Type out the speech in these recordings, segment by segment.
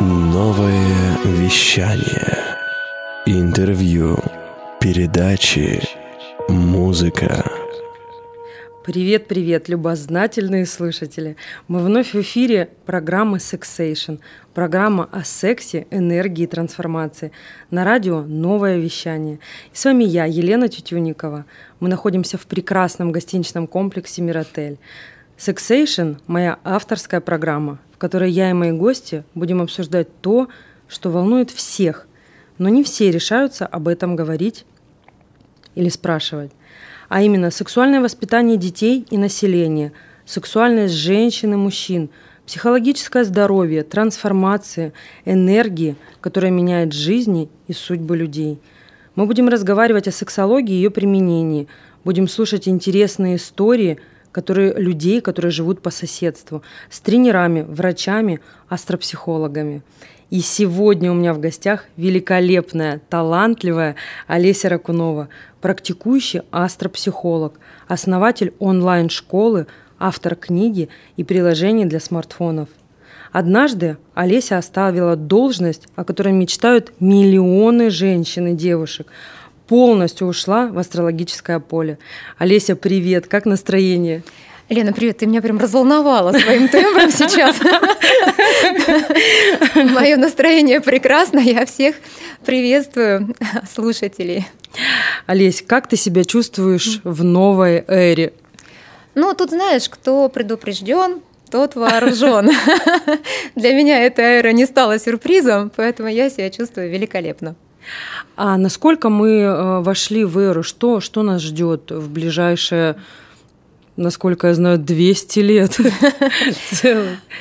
Новое вещание. Интервью. Передачи. Музыка. Привет, привет, любознательные слушатели! Мы вновь в эфире программы Sexation, программа о сексе, энергии и трансформации. На радио «Новое вещание». И с вами я, Елена Тютюникова. Мы находимся в прекрасном гостиничном комплексе «Миротель». Sexation – моя авторская программа, в которой я и мои гости будем обсуждать то, что волнует всех, но не все решаются об этом говорить или спрашивать а именно сексуальное воспитание детей и населения, сексуальность женщин и мужчин, психологическое здоровье, трансформация, энергии, которая меняет жизни и судьбы людей. Мы будем разговаривать о сексологии и ее применении, будем слушать интересные истории которые, людей, которые живут по соседству, с тренерами, врачами, астропсихологами. И сегодня у меня в гостях великолепная, талантливая Олеся Ракунова, практикующий астропсихолог, основатель онлайн-школы, автор книги и приложений для смартфонов. Однажды Олеся оставила должность, о которой мечтают миллионы женщин и девушек, полностью ушла в астрологическое поле. Олеся, привет, как настроение? Лена, привет, ты меня прям разволновала своим тембром сейчас. Мое настроение прекрасно, я всех приветствую, слушателей. Олесь, как ты себя чувствуешь в новой эре? Ну, тут знаешь, кто предупрежден, тот вооружен. Для меня эта эра не стала сюрпризом, поэтому я себя чувствую великолепно. А насколько мы э, вошли в эру? Что, что нас ждет в ближайшее насколько я знаю, 200 лет.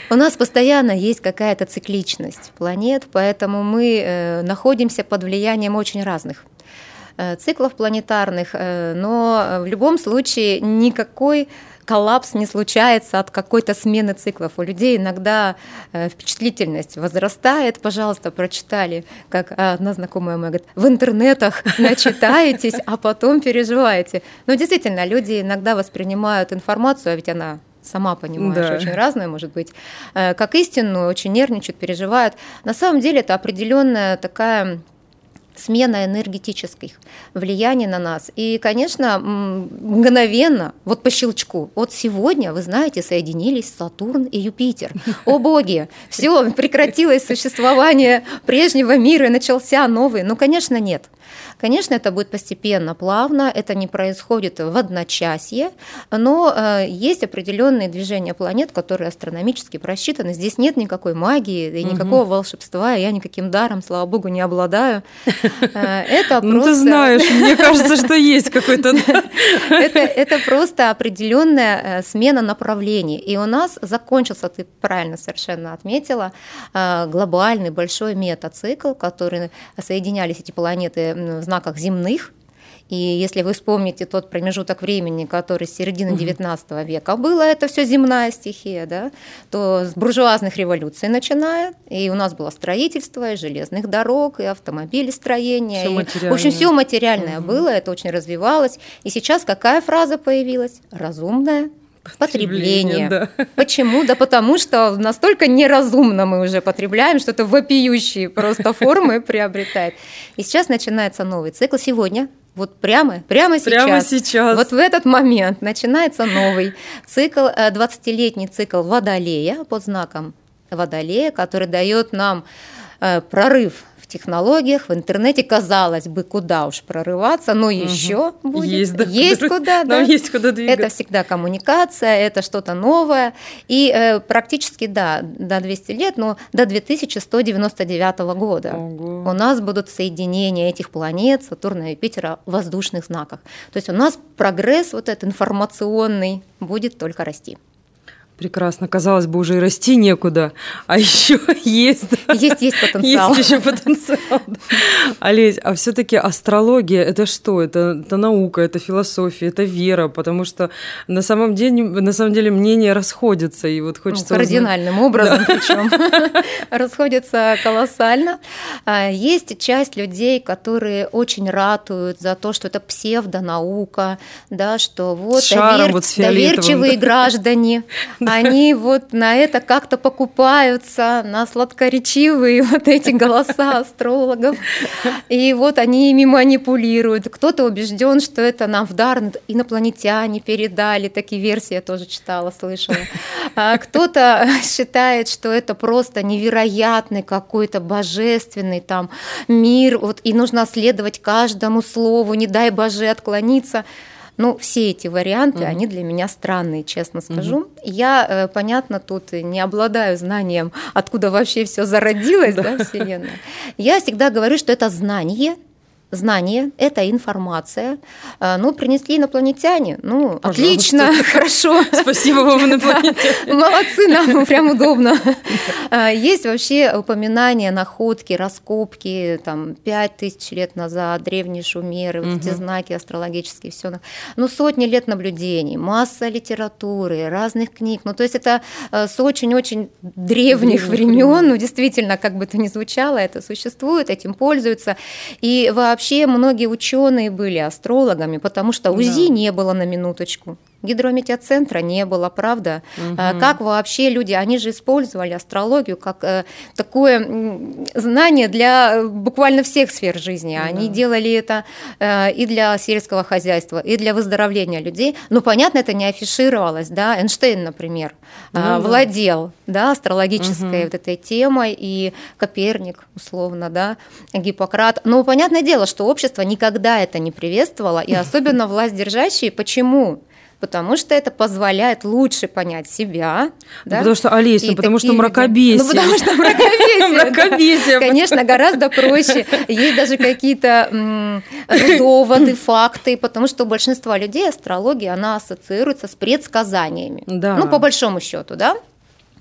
У нас постоянно есть какая-то цикличность планет, поэтому мы э, находимся под влиянием очень разных э, циклов планетарных, но в любом случае никакой коллапс не случается от какой-то смены циклов. У людей иногда э, впечатлительность возрастает. Пожалуйста, прочитали, как одна знакомая моя говорит, в интернетах начитаетесь, а потом переживаете. Но действительно, люди иногда воспринимают информацию, а ведь она сама понимаешь, да. очень разная может быть, э, как истинную, очень нервничают, переживают. На самом деле это определенная такая смена энергетических влияний на нас. И, конечно, мгновенно, вот по щелчку, вот сегодня, вы знаете, соединились Сатурн и Юпитер. О боги, все, прекратилось существование прежнего мира и начался новый. Ну, конечно, нет. Конечно, это будет постепенно, плавно, это не происходит в одночасье, но э, есть определенные движения планет, которые астрономически просчитаны. Здесь нет никакой магии и никакого угу. волшебства, я никаким даром, слава богу, не обладаю. Э, это просто... Ну, ты знаешь, мне кажется, что есть какой-то... это, просто определенная э, смена направлений. И у нас закончился, ты правильно совершенно отметила, глобальный большой метацикл, который соединялись эти планеты в знаках земных, и если вы вспомните тот промежуток времени, который с середины XIX века было, это все земная стихия, да, то с буржуазных революций начиная, и у нас было строительство, и железных дорог, и автомобилестроение. Всё и, в общем, все материальное угу. было, это очень развивалось. И сейчас какая фраза появилась? Разумная потребление. Да. Почему? Да потому что настолько неразумно мы уже потребляем, что это вопиющие просто формы приобретает. И сейчас начинается новый цикл. Сегодня вот прямо, прямо сейчас. Прямо сейчас. Вот в этот момент начинается новый цикл, 20-летний э, цикл Водолея под знаком Водолея, который дает нам э, прорыв технологиях, в интернете, казалось бы, куда уж прорываться, но еще угу. будет. Есть, да, есть куда, да. есть куда двигаться. Это всегда коммуникация, это что-то новое. И э, практически, да, до 200 лет, но до 2199 года Ого. у нас будут соединения этих планет, Сатурна и Юпитера в воздушных знаках. То есть у нас прогресс вот этот информационный будет только расти. Прекрасно. Казалось бы, уже и расти некуда, а еще есть. Есть, есть потенциал. Есть еще потенциал. Олесь, а все-таки астрология это что? Это, это наука, это философия, это вера, потому что на самом деле, на самом деле мнения расходятся, и вот хочется... Ну, кардинальным узнать. образом да. причем. расходятся колоссально. А, есть часть людей, которые очень ратуют за то, что это псевдонаука, да, что вот, Шаром, довер... вот доверчивые граждане они вот на это как-то покупаются, на сладкоречивые вот эти голоса астрологов. И вот они ими манипулируют. Кто-то убежден, что это нам в дар инопланетяне передали, такие версии я тоже читала, слышала. А кто-то считает, что это просто невероятный какой-то божественный там мир, вот, и нужно следовать каждому слову, не дай Боже отклониться. Ну, все эти варианты, угу. они для меня странные, честно скажу. Угу. Я, э, понятно, тут не обладаю знанием, откуда вообще все зародилось, да, Вселенная. Я всегда говорю, что это знание, знание, это информация. А, ну, принесли инопланетяне. Ну, Пожалуйста. отлично, хорошо. Спасибо вам, инопланетяне. Молодцы, нам прям удобно. А, есть вообще упоминания, находки, раскопки, там, пять тысяч лет назад, древние шумеры, вот эти знаки астрологические, все. Ну, сотни лет наблюдений, масса литературы, разных книг. Ну, то есть это а, с очень-очень древних времен, ну, действительно, как бы это ни звучало, это существует, этим пользуются. И вообще вообще многие ученые были астрологами, потому что УЗИ да. не было на минуточку. Гидрометеоцентра не было, правда? Угу. Как вообще люди, они же использовали астрологию как э, такое знание для буквально всех сфер жизни. Они да. делали это э, и для сельского хозяйства, и для выздоровления людей. Но, понятно, это не афишировалось, да? Эйнштейн, например, ну, владел да, астрологической угу. вот этой темой, и Коперник, условно, да, Гиппократ. Но понятное дело, что общество никогда это не приветствовало, и особенно власть держащие. Почему? Потому что это позволяет лучше понять себя. Ну, да? Потому что, Олесь, ну, потому что мракобесие. Ну, потому что мракобесие. Мракобесие. Конечно, гораздо проще. Есть даже какие-то доводы, факты, потому что у большинства людей астрология, она ассоциируется с предсказаниями. Да. Ну, по большому счету, да?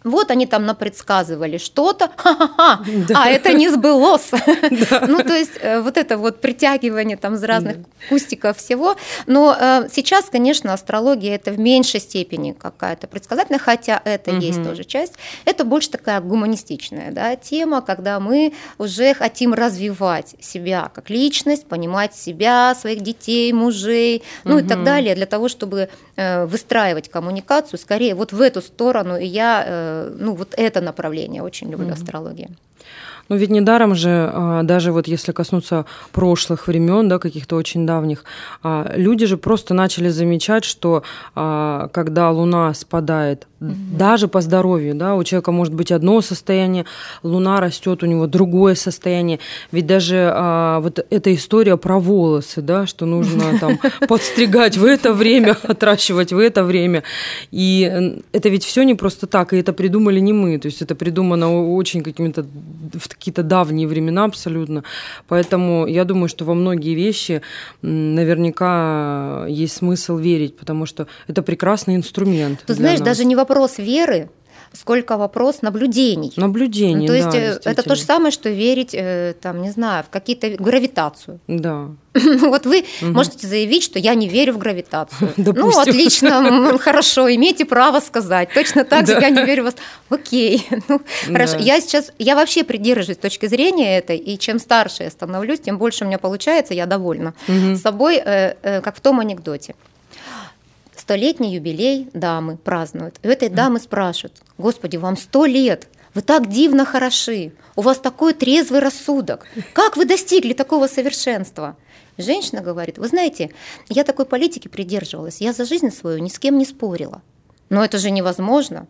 Вот они там напредсказывали что-то, ха-ха-ха, да. а это не сбылось. Да. Ну, то есть э, вот это вот притягивание там из разных да. кустиков всего. Но э, сейчас, конечно, астрология это в меньшей степени какая-то предсказательная, хотя это угу. есть тоже часть. Это больше такая гуманистичная да, тема, когда мы уже хотим развивать себя как личность, понимать себя, своих детей, мужей, ну угу. и так далее, для того, чтобы э, выстраивать коммуникацию скорее вот в эту сторону. И я э, ну, вот это направление очень люблю mm-hmm. астрологии. Ну ведь недаром же, а, даже вот если коснуться прошлых времен, да, каких-то очень давних, а, люди же просто начали замечать, что а, когда Луна спадает, угу. даже по здоровью, да, у человека может быть одно состояние, Луна растет, у него другое состояние. Ведь даже вот эта история про волосы, да, что нужно там подстригать в это время, отращивать в это время. И это ведь все не просто так, и это придумали не мы, то есть это придумано очень какими-то какие-то давние времена абсолютно. Поэтому я думаю, что во многие вещи наверняка есть смысл верить, потому что это прекрасный инструмент. Ты знаешь, нас. даже не вопрос веры, сколько вопрос наблюдений. Наблюдений, ну, То есть да, э, это то же самое, что верить, э, там, не знаю, в какие-то гравитацию. Да. Вот вы угу. можете заявить, что я не верю в гравитацию. Допустим. Ну, отлично, хорошо, имеете право сказать. Точно так же я не верю в вас. Окей, ну, хорошо. Я сейчас, я вообще придерживаюсь точки зрения этой, и чем старше я становлюсь, тем больше у меня получается, я довольна собой, э, как в том анекдоте столетний юбилей дамы празднуют. И у этой дамы спрашивают, Господи, вам сто лет, вы так дивно хороши, у вас такой трезвый рассудок. Как вы достигли такого совершенства? Женщина говорит, вы знаете, я такой политики придерживалась, я за жизнь свою ни с кем не спорила. Но это же невозможно.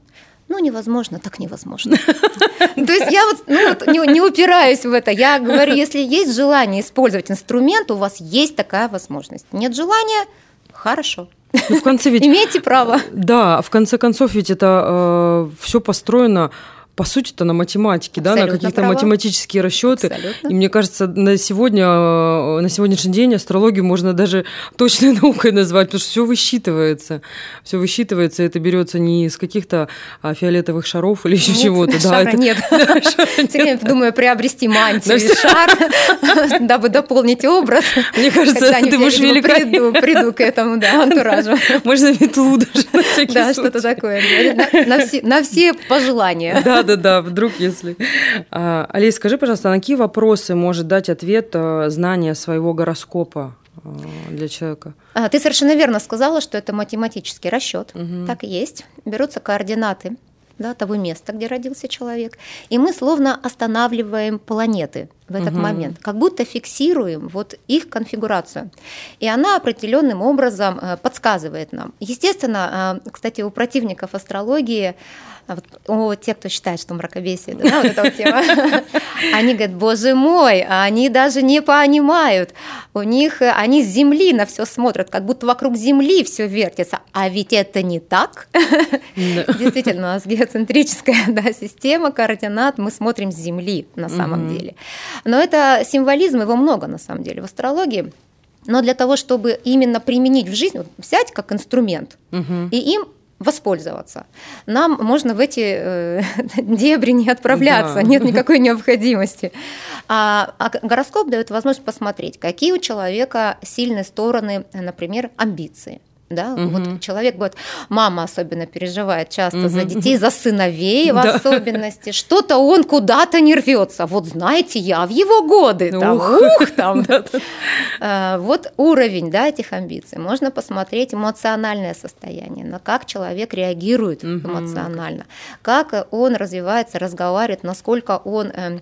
Ну, невозможно, так невозможно. То есть я вот, ну, вот не, не упираюсь в это. Я говорю, если есть желание использовать инструмент, у вас есть такая возможность. Нет желания – хорошо. Ну, в конце ведь... Имеете право. Да, в конце концов ведь это э, все построено по сути это на математике, да, на какие-то математические расчеты. Абсолютно. И мне кажется, на сегодня, э, на сегодняшний день астрологию можно даже точной наукой назвать, потому что все высчитывается. Все высчитывается, это берется не из каких-то а, фиолетовых шаров или еще нет, чего-то. Да, это... нет. Все время думаю приобрести мантию и шар, дабы дополнить образ. Мне кажется, ты будешь велика. Приду к этому, да, антуражу. Можно метлу даже Да, что-то такое. На все пожелания. Да, да-да, вдруг если. А, Алис, скажи, пожалуйста, на какие вопросы может дать ответ а, знание своего гороскопа? для человека? А, ты совершенно верно сказала, что это математический расчет. Угу. Так и есть. Берутся координаты да, того места, где родился человек, и мы словно останавливаем планеты в этот угу. момент, как будто фиксируем вот их конфигурацию. И она определенным образом э, подсказывает нам. Естественно, э, кстати, у противников астрологии вот, о, те, кто считает, что мракобесие, да, вот эта вот тема, они говорят, боже мой, они даже не понимают, у них, они с Земли на все смотрят, как будто вокруг Земли все вертится, а ведь это не так. Действительно, у нас геоцентрическая да, система координат, мы смотрим с Земли на самом деле. Но это символизм, его много на самом деле в астрологии. Но для того, чтобы именно применить в жизнь, вот взять как инструмент угу. и им воспользоваться. Нам можно в эти э, дебри не отправляться, да. нет никакой необходимости. А, а гороскоп дает возможность посмотреть, какие у человека сильные стороны, например, амбиции да, угу. вот человек говорит, мама особенно переживает часто угу. за детей, за сыновей в да. особенности, что-то он куда-то не рвется. Вот знаете, я в его годы, там, ух, ух там. А, вот уровень, да, этих амбиций. Можно посмотреть эмоциональное состояние, на как человек реагирует эмоционально, как он развивается, разговаривает, насколько он Э,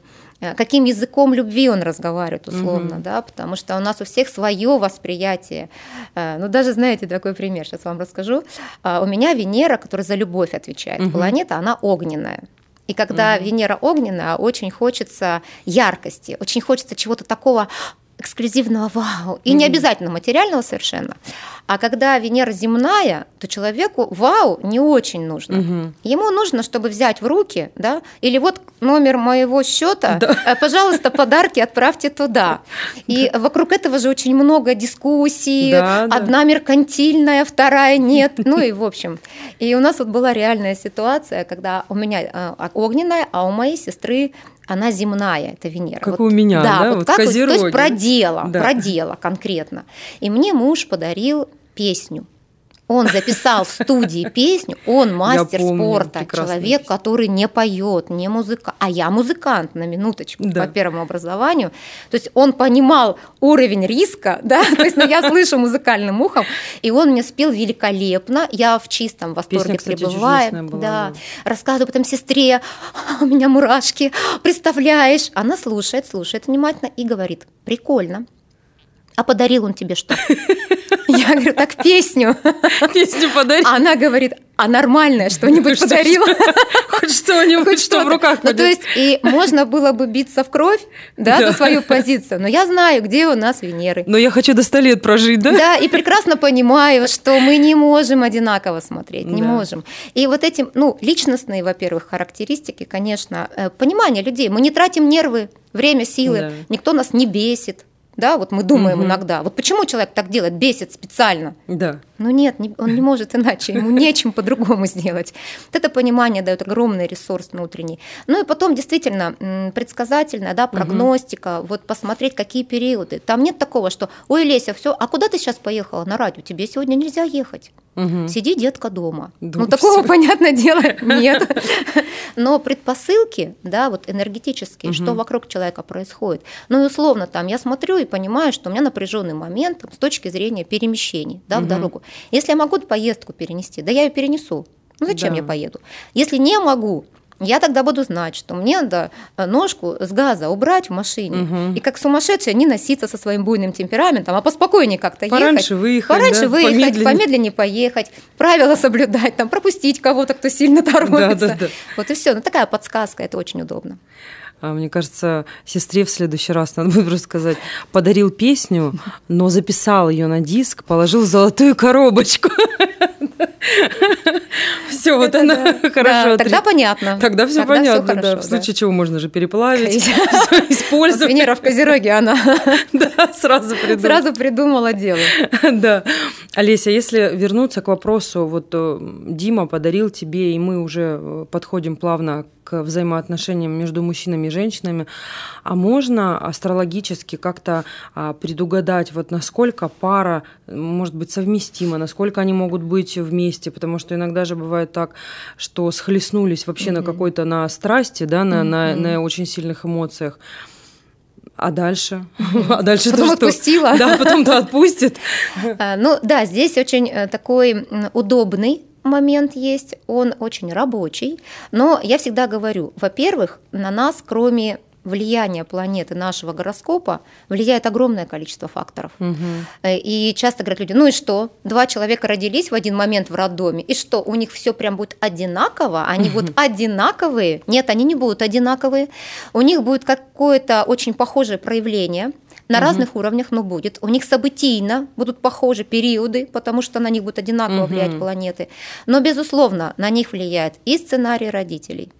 каким языком любви он разговаривает условно, угу. да, потому что у нас у всех свое восприятие. Э, ну, даже, знаете, такой пример, сейчас вам расскажу. А, у меня Венера, которая за любовь отвечает, угу. планета, она огненная. И когда угу. Венера огненная, очень хочется яркости, очень хочется чего-то такого эксклюзивного вау. И mm не обязательно материального совершенно. А когда Венера земная, то человеку вау не очень нужно. mm Ему нужно, чтобы взять в руки, да, или вот номер моего счета, да. Э, пожалуйста, подарки отправьте туда. И да. вокруг этого же очень много дискуссий. Да, Одна да. меркантильная, вторая нет. Ну и в общем. И у нас вот была реальная ситуация, когда у меня э, огненная, а у моей сестры она земная, это Венера. Как вот, у меня, да? да? Вот, вот как, то есть про дело, да. про дело конкретно. И мне муж подарил песню он записал в студии песню, он мастер помню, спорта, человек, который не поет, не музыкант, а я музыкант на минуточку да. по первому образованию. То есть он понимал уровень риска, да, то есть ну, я слышу музыкальным ухом, и он мне спел великолепно, я в чистом восторге Песня, пребываю, была, да, да. рассказываю потом сестре, у меня мурашки, представляешь, она слушает, слушает внимательно и говорит, прикольно, а подарил он тебе что? Я говорю, так песню. Песню подарил. Она говорит, а нормальное что-нибудь подарила. Хоть что-нибудь, что в руках Ну, то есть, и можно было бы биться в кровь, да, за свою позицию, но я знаю, где у нас Венеры. Но я хочу до 100 лет прожить, да? Да, и прекрасно понимаю, что мы не можем одинаково смотреть, не можем. И вот эти, ну, личностные, во-первых, характеристики, конечно, э, понимание людей. Мы не тратим нервы, время, силы, никто нас не бесит, да, вот мы думаем угу. иногда, вот почему человек так делает, бесит специально. Да. Ну нет, не, он не может иначе, ему нечем по-другому сделать. Вот это понимание дает огромный ресурс внутренний. Ну и потом действительно предсказательная, да, прогностика, угу. вот посмотреть, какие периоды. Там нет такого, что, ой, Леся, все, а куда ты сейчас поехала на радио? Тебе сегодня нельзя ехать. Угу. Сиди, детка, дома. дома ну, такого, все. понятное дело, нет. Но предпосылки, да, вот энергетические, угу. что вокруг человека происходит. Ну и условно там я смотрю и понимаю, что у меня напряженный момент с точки зрения перемещений, да, угу. в дорогу. Если я могу поездку перенести, да я ее перенесу. Ну зачем да. я поеду? Если не могу, я тогда буду знать, что мне надо э, ножку с газа убрать в машине. Угу. И как сумасшедшая не носиться со своим буйным темпераментом, а поспокойнее как-то ехать. Пораньше выехать, Пораньше да? выехать, помедленнее. помедленнее поехать, правила соблюдать, там, пропустить кого-то, кто сильно торопится. Да, да, да. Вот и все. Ну, такая подсказка, это очень удобно. А, мне кажется, сестре в следующий раз надо будет просто сказать, подарил песню, но записал ее на диск, положил в золотую коробочку. Все, вот она хорошо. Тогда понятно. Тогда все понятно, да. В случае чего можно же переплавить, использовать. Венера в Козероге, она сразу придумала. Сразу придумала дело. Да. Олеся, если вернуться к вопросу, вот э, Дима подарил тебе, и мы уже э, подходим плавно к взаимоотношениям между мужчинами и женщинами, а можно астрологически как-то а, предугадать, вот насколько пара может быть совместима, насколько они могут быть вместе, потому что иногда же бывает так, что схлестнулись вообще mm-hmm. на какой-то на страсти, да, на, mm-hmm. на, на очень сильных эмоциях А дальше? А дальше потом что? отпустила. Да, потом-то отпустит. А, ну да, здесь очень э, такой удобный момент есть, он очень рабочий, но я всегда говорю, во-первых, на нас, кроме влияние планеты нашего гороскопа влияет огромное количество факторов. Угу. И часто говорят люди, ну и что? Два человека родились в один момент в роддоме, и что, у них все прям будет одинаково? Они угу. будут одинаковые? Нет, они не будут одинаковые. У них будет какое-то очень похожее проявление, на угу. разных уровнях, но будет. У них событийно будут похожи периоды, потому что на них будут одинаково угу. влиять планеты. Но, безусловно, на них влияет и сценарий родителей,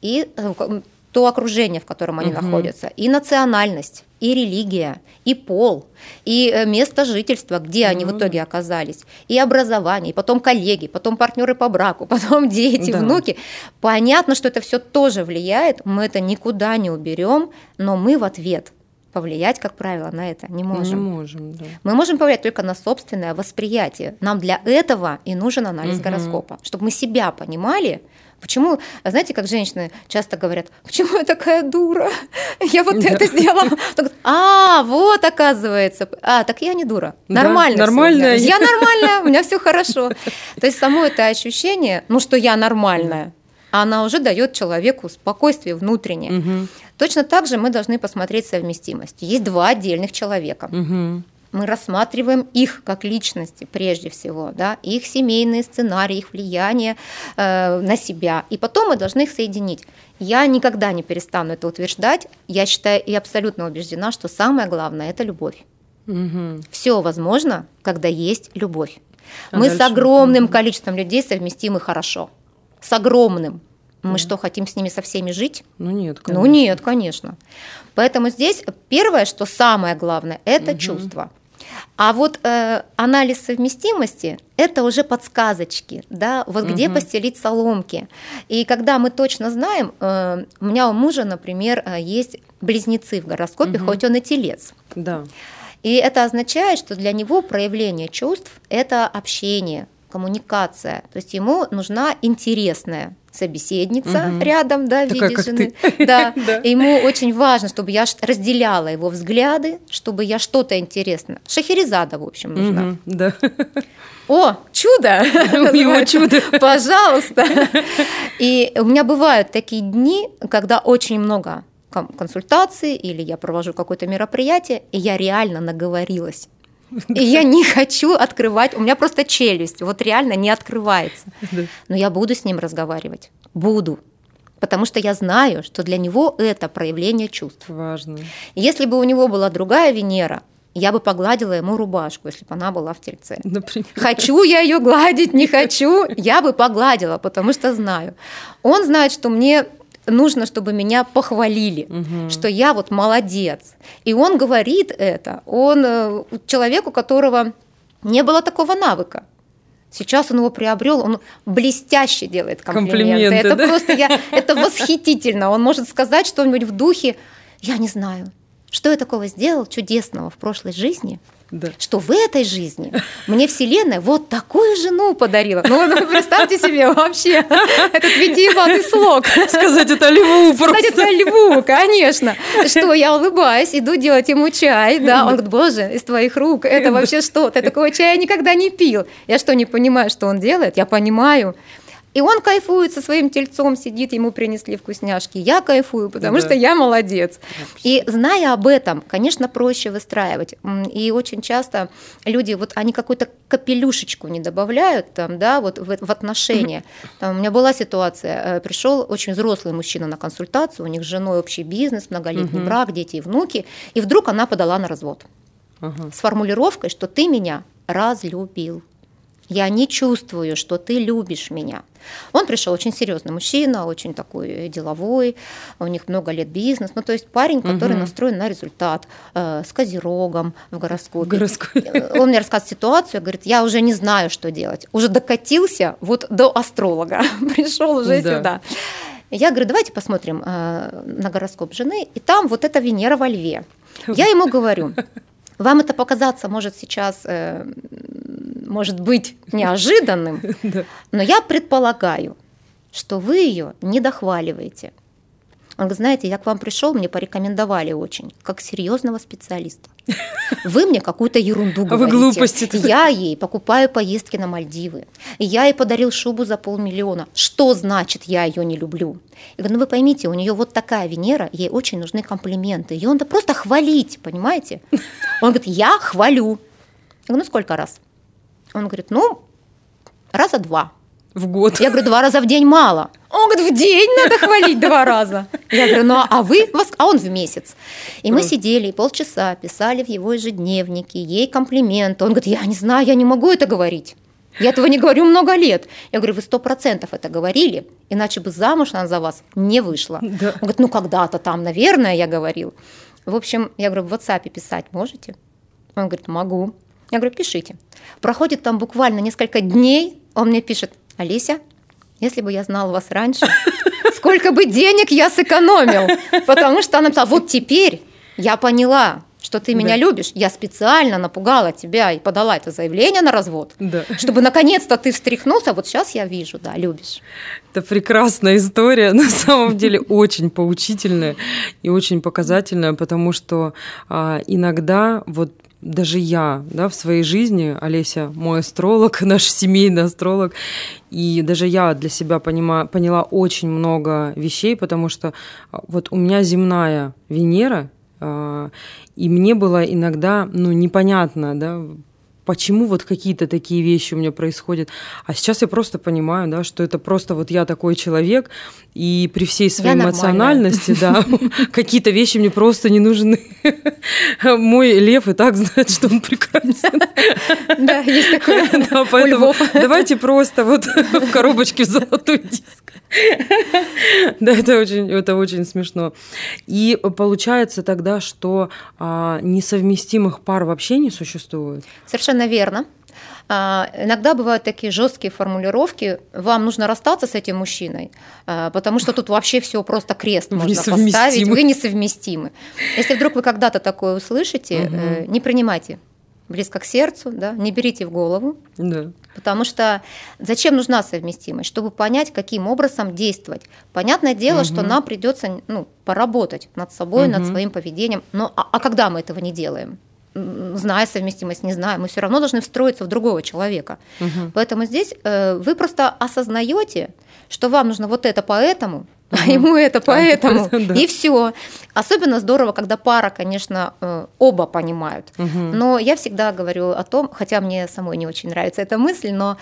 и э, то окружение, в котором они угу. находятся, и национальность, и религия, и пол, и э, место жительства, где они в итоге оказались, и образование, и потом коллеги, потом партнеры по браку, потом дети, да. внуки. Понятно, что это все тоже влияет, мы это никуда не уберем, но мы в ответ повлиять, как правило, на это не можем. Не можем, да. Мы можем повлиять только на собственное восприятие. Нам для этого и нужен анализ угу. гороскопа, чтобы мы себя понимали, Почему, знаете, как женщины часто говорят, почему я такая дура? Я вот да. это сделала. А, вот оказывается. А, так я не дура. Нормально. Да, нормальная. Я нормальная, у меня все хорошо. То есть само это ощущение, ну что я нормальная, она уже дает человеку спокойствие внутреннее. Угу. Точно так же мы должны посмотреть совместимость. Есть два отдельных человека. Угу мы рассматриваем их как личности прежде всего, да, их семейные сценарии, их влияние э, на себя. И потом мы должны их соединить. Я никогда не перестану это утверждать. Я считаю и абсолютно убеждена, что самое главное это любовь. Угу. Все возможно, когда есть любовь. А мы дальше? с огромным количеством людей совместимы хорошо. С огромным. Мы что, хотим с ними со всеми жить? Ну нет, конечно. Ну нет, конечно. Поэтому здесь первое, что самое главное, это угу. чувство. А вот э, анализ совместимости – это уже подсказочки, да, вот угу. где постелить соломки. И когда мы точно знаем, э, у меня у мужа, например, э, есть близнецы в гороскопе, угу. хоть он и телец. Да. И это означает, что для него проявление чувств – это общение, коммуникация. То есть ему нужна интересная собеседница угу. рядом, да, в Такая, виде жены. Да. да. Ему очень важно, чтобы я разделяла его взгляды, чтобы я что-то интересное. Шахерезада, в общем, нужна. Угу, да. О, чудо! Его чудо. Пожалуйста. И у меня бывают такие дни, когда очень много консультаций или я провожу какое-то мероприятие, и я реально наговорилась. И я не хочу открывать, у меня просто челюсть, вот реально не открывается. Но я буду с ним разговаривать, буду, потому что я знаю, что для него это проявление чувств. Важно. Если бы у него была другая Венера, я бы погладила ему рубашку, если бы она была в тельце. Например. Хочу я ее гладить, не хочу, я бы погладила, потому что знаю. Он знает, что мне нужно, чтобы меня похвалили, угу. что я вот молодец. И он говорит это, он э, человек, у которого не было такого навыка. Сейчас он его приобрел, он блестяще делает комплименты. комплименты это да? просто я, это восхитительно. Он может сказать что-нибудь в духе, я не знаю, что я такого сделал чудесного в прошлой жизни, да. что в этой жизни мне Вселенная вот такую жену подарила. Ну, ну представьте себе вообще этот витиеватый слог. Сказать это льву просто. Сказать это льву, конечно. Что я улыбаюсь, иду делать ему чай, да, он говорит, боже, из твоих рук, это вообще что? Ты такого чая никогда не пил. Я что, не понимаю, что он делает? Я понимаю. И он кайфует со своим тельцом, сидит, ему принесли вкусняшки. Я кайфую, потому да. что я молодец. И зная об этом, конечно, проще выстраивать. И очень часто люди, вот они какую-то капелюшечку не добавляют там, да, вот в, в отношения. Там, у меня была ситуация, э, пришел очень взрослый мужчина на консультацию, у них с женой общий бизнес, многолетний угу. брак, дети и внуки, и вдруг она подала на развод. Угу. С формулировкой, что ты меня разлюбил. Я не чувствую, что ты любишь меня. Он пришел очень серьезный мужчина, очень такой деловой, у них много лет бизнес, ну то есть парень, который угу. настроен на результат, э, с козерогом в гороскопе. Гороскопе. Э, он мне рассказывает ситуацию, говорит, я уже не знаю, что делать, уже докатился вот до астролога, пришел уже да. сюда. Я говорю, давайте посмотрим э, на гороскоп жены, и там вот эта Венера во Льве. Я ему говорю, вам это показаться может сейчас, э, может быть неожиданным, но я предполагаю, что вы ее не дохваливаете. Он говорит, знаете, я к вам пришел, мне порекомендовали очень, как серьезного специалиста. Вы мне какую-то ерунду говорите. А вы глупости. Я ей покупаю поездки на Мальдивы. Я ей подарил шубу за полмиллиона. Что значит, я ее не люблю? Я говорю, ну вы поймите, у нее вот такая Венера, ей очень нужны комплименты. Ее надо просто хвалить, понимаете? Он говорит, я хвалю. Я говорю, ну сколько раз? Он говорит, ну, раза два. В год. Я говорю, два раза в день мало. Он говорит, в день надо хвалить два раза. Я говорю, ну а вы, а он в месяц. И мы сидели полчаса, писали в его ежедневнике, ей комплименты. Он говорит, я не знаю, я не могу это говорить. Я этого не говорю много лет. Я говорю, вы сто процентов это говорили, иначе бы замуж она за вас не вышла. Да. Он говорит, ну когда-то там, наверное, я говорил. В общем, я говорю, в WhatsApp писать можете? Он говорит, могу. Я говорю, пишите. Проходит там буквально несколько дней, он мне пишет, Олеся, если бы я знал вас раньше, сколько бы денег я сэкономил. Потому что она написала, вот теперь я поняла, что ты меня да. любишь, я специально напугала тебя и подала это заявление на развод, да. чтобы наконец-то ты встряхнулся, вот сейчас я вижу, да, любишь. Это прекрасная история, на самом деле очень поучительная и очень показательная, потому что а, иногда вот даже я да, в своей жизни, Олеся мой астролог, наш семейный астролог, и даже я для себя понима, поняла очень много вещей, потому что а, вот у меня земная Венера, а, и мне было иногда ну, непонятно, да, почему вот какие-то такие вещи у меня происходят. А сейчас я просто понимаю, да, что это просто вот я такой человек, и при всей своей я эмоциональности, да, какие-то вещи мне просто не нужны. Мой лев и так знает, что он прекрасен. Да, есть такое. Да, поэтому давайте просто вот в коробочке в золотой диск. Да, это очень, это очень смешно. И получается тогда, что а, несовместимых пар вообще не существует? Совершенно верно. А, иногда бывают такие жесткие формулировки, вам нужно расстаться с этим мужчиной, а, потому что тут вообще все просто крест можно поставить, вы несовместимы. Если вдруг вы когда-то такое услышите, угу. не принимайте близко к сердцу, да, не берите в голову, да. потому что зачем нужна совместимость, чтобы понять, каким образом действовать. Понятное дело, угу. что нам придется ну, поработать над собой, угу. над своим поведением, но а, а когда мы этого не делаем? зная совместимость, не знаю, мы все равно должны встроиться в другого человека. Угу. Поэтому здесь э, вы просто осознаете, что вам нужно вот это поэтому, а ему это поэтому. И все. Особенно здорово, когда пара, конечно, э, оба понимают. Но я всегда говорю о том, хотя мне самой не очень нравится эта мысль, но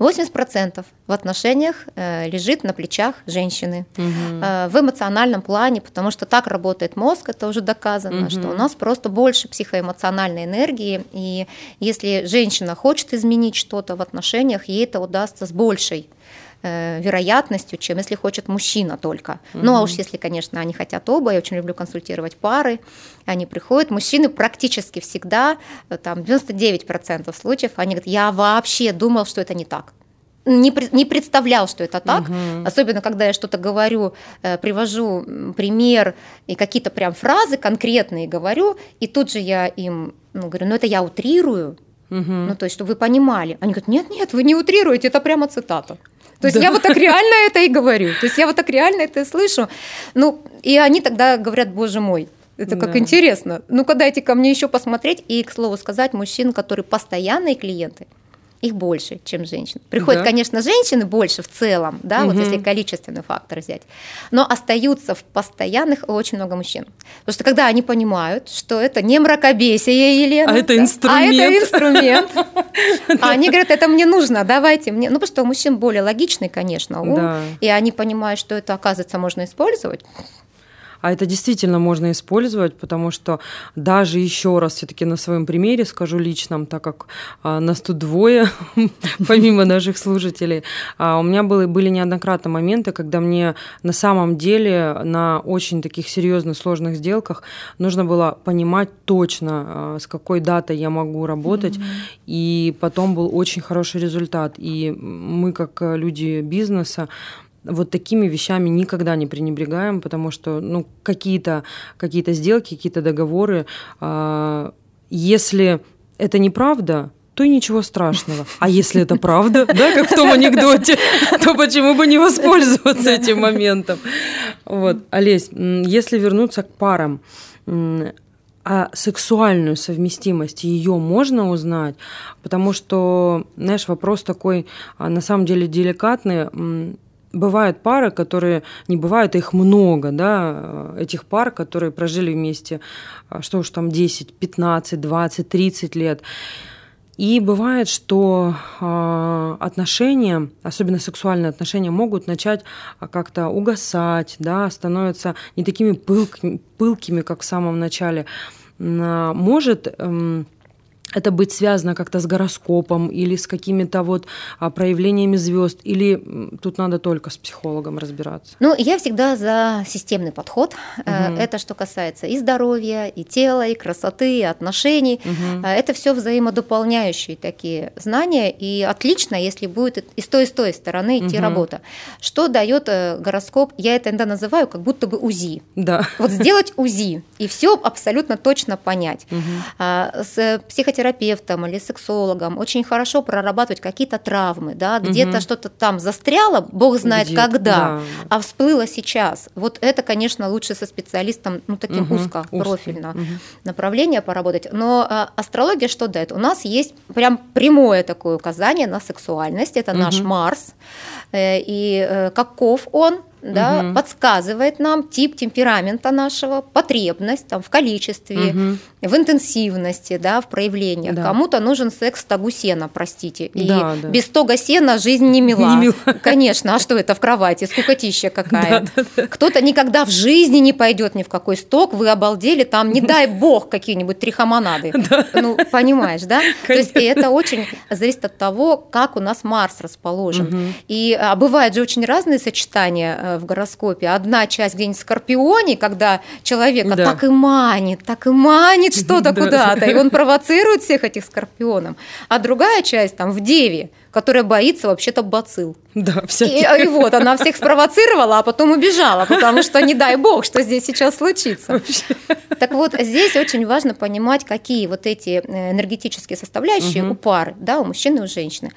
80% в отношениях э, лежит на плечах женщины угу. в эмоциональном плане, потому что так работает мозг, это уже доказано, угу. что у нас просто больше психоэмоциональной энергии, и если женщина хочет изменить что-то в отношениях, ей это удастся с большей Э, вероятностью, чем если хочет мужчина только. Угу. Ну а уж если, конечно, они хотят оба, я очень люблю консультировать пары, они приходят, мужчины практически всегда, э, там 99% случаев, они говорят, я вообще думал, что это не так не, не представлял, что это так, угу. особенно когда я что-то говорю, э, привожу пример и какие-то прям фразы конкретные говорю, и тут же я им ну, говорю, ну это я утрирую, угу. ну то есть, чтобы вы понимали. Они говорят, нет, нет, вы не утрируете, это прямо цитата. То есть да. я вот так реально это и говорю. То есть я вот так реально это и слышу. Ну, и они тогда говорят, боже мой, это как да. интересно. Ну-ка дайте ко мне еще посмотреть. И, к слову сказать, мужчин, которые постоянные клиенты, их больше, чем женщин. Приходят, да. конечно, женщины больше в целом, да, угу. вот если количественный фактор взять, но остаются в постоянных очень много мужчин. Потому что когда они понимают, что это не мракобесие, Елена, а это инструмент, а это инструмент, они говорят, это мне нужно, давайте мне, ну потому что у мужчин более логичный, конечно, ум, и они понимают, что это, оказывается, можно использовать, а это действительно можно использовать, потому что даже еще раз все-таки на своем примере скажу личном, так как а, нас тут двое, помимо наших слушателей, а, у меня были, были неоднократно моменты, когда мне на самом деле на очень таких серьезных сложных сделках нужно было понимать точно, а, с какой датой я могу работать, mm-hmm. и потом был очень хороший результат. И мы, как люди бизнеса, вот такими вещами никогда не пренебрегаем, потому что ну, какие-то какие сделки, какие-то договоры, э, если это неправда, то и ничего страшного. А если это правда, да, как в том анекдоте, то почему бы не воспользоваться этим моментом? Вот, Олесь, если вернуться к парам, а сексуальную совместимость ее можно узнать, потому что, знаешь, вопрос такой а, на самом деле деликатный. Бывают пары, которые не бывают, их много, да, этих пар, которые прожили вместе, а, что уж там 10, 15, 20, 30 лет. И бывает, что э, отношения, особенно сексуальные отношения, могут начать как-то угасать, да, становятся не такими пылк, пылкими, как в самом начале. Может э, это быть связано как-то с гороскопом или с какими-то вот а, проявлениями звезд, или тут надо только с психологом разбираться? Ну, я всегда за системный подход. Угу. Это что касается и здоровья, и тела, и красоты, и отношений. Угу. Это все взаимодополняющие такие знания, и отлично, если будет и с той, и с той стороны идти угу. работа. Что дает э, гороскоп? Я это иногда называю как будто бы УЗИ. Да. Вот сделать УЗИ и все абсолютно точно понять. Угу. С психотерапевтом психотерапевтом или сексологом очень хорошо прорабатывать какие-то травмы, да, где-то угу. что-то там застряло, бог знает Где когда, да. а всплыло сейчас. Вот это, конечно, лучше со специалистом, ну, таким угу. узко, профильно угу. направление поработать. Но а, астрология что дает? У нас есть прям прямое такое указание на сексуальность, это угу. наш Марс, э, и э, каков он, да, угу. подсказывает нам тип темперамента нашего, потребность там, в количестве, угу. В интенсивности, да, в проявлениях. Да. Кому-то нужен секс стогу сена, простите. И да, да. без стога сена жизнь не мила. Не мила. Конечно, а что это в кровати? Скукотища какая. Да, да, да. Кто-то никогда в жизни не пойдет ни в какой сток, вы обалдели, там, не дай бог, какие-нибудь трихомонады. Да. Ну, понимаешь, да? Конечно. То есть это очень зависит от того, как у нас Марс расположен. Угу. И а, бывают же очень разные сочетания э, в гороскопе. Одна часть где-нибудь в Скорпионе, когда человека да. так и манит, так и манит что-то куда-то, и он провоцирует всех этих Скорпионов. А другая часть там в Деве, которая боится вообще-то бацил. Да, всяких. И, и вот она всех спровоцировала, а потом убежала, потому что не дай бог, что здесь сейчас случится. Вообще. Так вот, здесь очень важно понимать, какие вот эти э, энергетические составляющие угу. у пары, да, у мужчины и у женщины.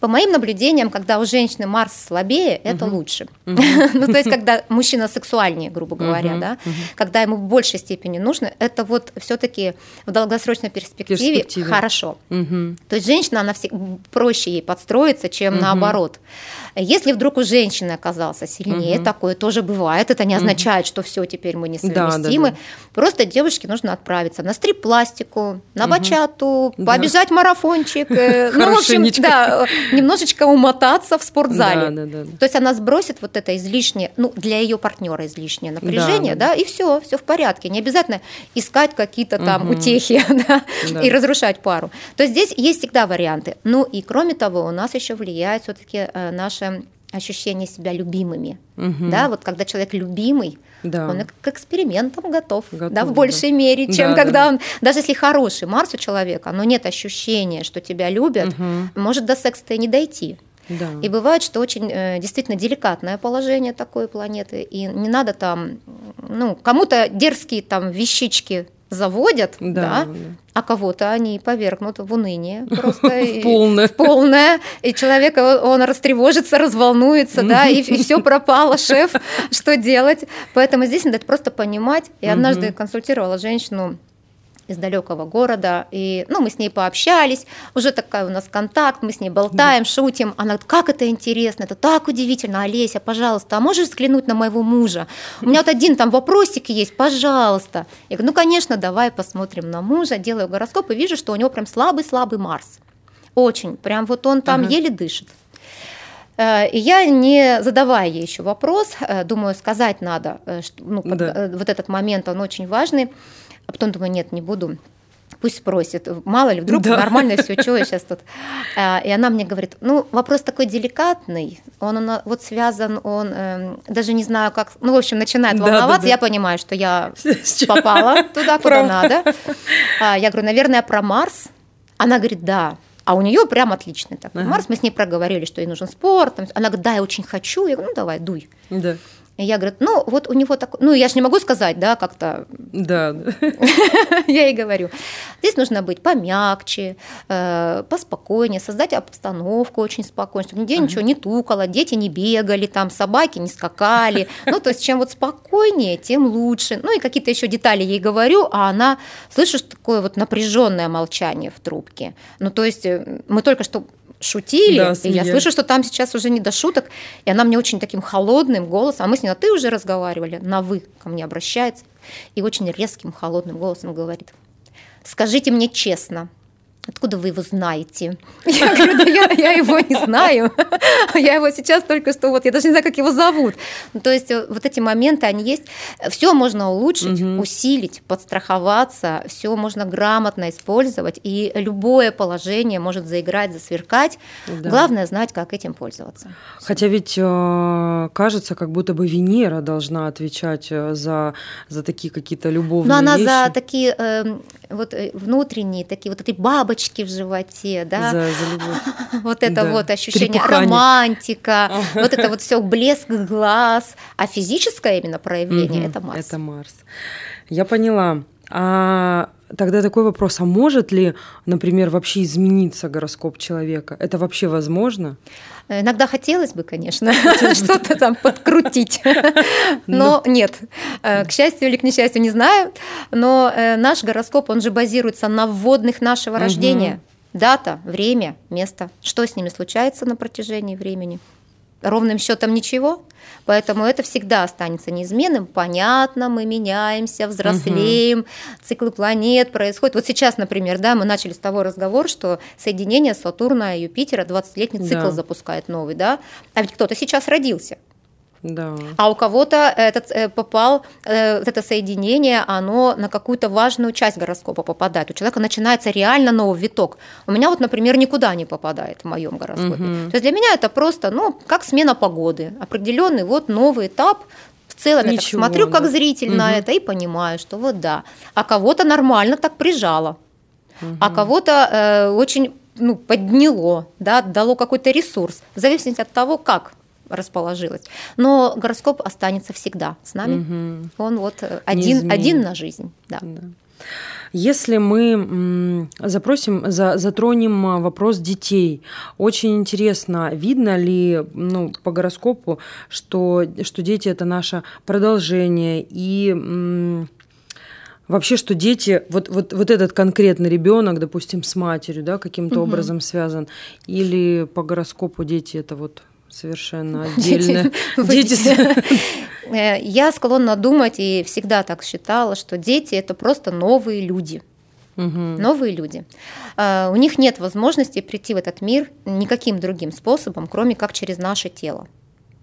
По моим наблюдениям, когда у женщины Марс слабее, это угу. лучше. Угу. ну, то есть, когда мужчина сексуальнее, грубо говоря, угу. да, угу. когда ему в большей степени нужно, это вот все-таки в долгосрочной перспективе, перспективе. хорошо. Угу. То есть женщина, она все, проще ей подстроиться, чем угу. наоборот. Если вдруг у женщины оказался сильнее, угу. такое тоже бывает. Это не означает, угу. что все теперь мы несовместимы. Да, да, да. Просто девушке нужно отправиться на стрип-пластику, на угу. бачату, да. побежать марафончик. Э, ну, в общем, да, немножечко умотаться в спортзале. Да, да, да. То есть она сбросит вот это излишнее, ну, для ее партнера излишнее напряжение, да, да, да и все, все в порядке. Не обязательно искать какие-то там угу. утехи да, да. и разрушать пару. То есть здесь есть всегда варианты. Ну и кроме того, у нас еще влияет все-таки э, наше ощущение себя любимыми. Угу. Да, вот когда человек любимый, да. он к экспериментам готов, готов да, в большей да. мере, чем да, когда да. он, даже если хороший Марс у человека, но нет ощущения, что тебя любят, угу. может до секса и не дойти. Да. И бывает, что очень э, действительно деликатное положение такой планеты, и не надо там, ну, кому-то дерзкие там вещички заводят, да, да, а кого-то они повергнут в уныние просто полное, полное, и человек он растревожится, разволнуется, да, и, и все пропало, шеф, что делать? Поэтому здесь надо просто понимать. Я однажды консультировала женщину из далекого города. И ну, мы с ней пообщались, уже такой у нас контакт, мы с ней болтаем, да. шутим. Она говорит, как это интересно, это так удивительно, Олеся, пожалуйста, а можешь взглянуть на моего мужа? У меня вот один там вопросик есть, пожалуйста. Я говорю, ну, конечно, давай посмотрим на мужа, делаю гороскоп и вижу, что у него прям слабый-слабый Марс. Очень, прям вот он там ага. еле дышит. Э, и я, не задавая ей еще вопрос, э, думаю, сказать надо, э, ну, да. вот этот момент, он очень важный. А потом думаю, нет, не буду. Пусть спросит, мало ли, вдруг да. нормально все, что я сейчас тут. А, и она мне говорит, ну, вопрос такой деликатный, он, он вот связан, он э, даже не знаю как, ну, в общем, начинает волноваться, да, да. я понимаю, что я попала туда, куда надо. А, я говорю, наверное, про Марс. Она говорит, да. А у нее прям отличный такой ага. Марс. Мы с ней проговорили, что ей нужен спорт. Она говорит, да, я очень хочу. Я говорю, ну давай, дуй. Да. Я говорю, ну, вот у него так, ну, я же не могу сказать, да, как-то. Да. Я ей говорю, здесь нужно быть помягче, э, поспокойнее, создать обстановку очень спокойно, чтобы нигде ничего не тукало, дети не бегали, там собаки не скакали. Ну, то есть, чем вот спокойнее, тем лучше. Ну, и какие-то еще детали ей говорю, а она, слышишь, такое вот напряженное молчание в трубке. Ну, то есть, э, мы только что шутили, да, и я слышу, что там сейчас уже не до шуток, и она мне очень таким холодным голосом, а мы с ней на «ты» уже разговаривали, на «вы» ко мне обращается, и очень резким, холодным голосом говорит, «Скажите мне честно, откуда вы его знаете? Я говорю, да я, я его не знаю. Я его сейчас только что, вот я даже не знаю, как его зовут. Ну, то есть э, вот эти моменты, они есть. Все можно улучшить, угу. усилить, подстраховаться, все можно грамотно использовать, и любое положение может заиграть, засверкать. Да. Главное знать, как этим пользоваться. Хотя ведь э, кажется, как будто бы Венера должна отвечать э, за, за такие какие-то любовные Но она вещи. за такие э, вот внутренние, такие вот эти бабочки, в животе, да, за, за вот это да. вот ощущение Трепухание. романтика, вот это вот все блеск глаз, а физическое именно проявление это Марс. Это Марс. Я поняла. А тогда такой вопрос: а может ли, например, вообще измениться гороскоп человека? Это вообще возможно? Иногда хотелось бы, конечно, что-то там подкрутить, но нет. Э, к счастью или к несчастью, не знаю. Но э, наш гороскоп, он же базируется на вводных нашего рождения. Дата, время, место. Что с ними случается на протяжении времени? Ровным счетом ничего. Поэтому это всегда останется неизменным. Понятно, мы меняемся, взрослеем, угу. циклы планет происходят. Вот сейчас, например, да, мы начали с того разговора, что соединение Сатурна и Юпитера 20-летний цикл да. запускает новый, да. А ведь кто-то сейчас родился. Да. А у кого-то этот э, попал э, это соединение, оно на какую-то важную часть гороскопа попадает. У человека начинается реально новый виток. У меня вот, например, никуда не попадает в моем гороскопе. Угу. То есть для меня это просто, ну, как смена погоды, определенный вот новый этап. В целом Ничего, я так смотрю да. как зритель угу. на это и понимаю, что вот да. А кого-то нормально так прижало, угу. а кого-то э, очень ну, подняло, да, дало какой-то ресурс, в зависимости от того, как расположилась. Но гороскоп останется всегда с нами. Угу. Он вот один, один на жизнь. Да. да. Если мы запросим, за, затронем а, вопрос детей, очень интересно, видно ли ну, по гороскопу, что, что дети это наше продолжение и вообще, что дети, вот, вот, вот этот конкретный ребенок, допустим, с матерью, да, каким-то угу. образом связан, или по гороскопу дети это вот совершенно отдельно. Дети. Э, я склонна думать и всегда так считала, что дети это просто новые люди. Угу. Новые люди. Э, у них нет возможности прийти в этот мир никаким другим способом, кроме как через наше тело.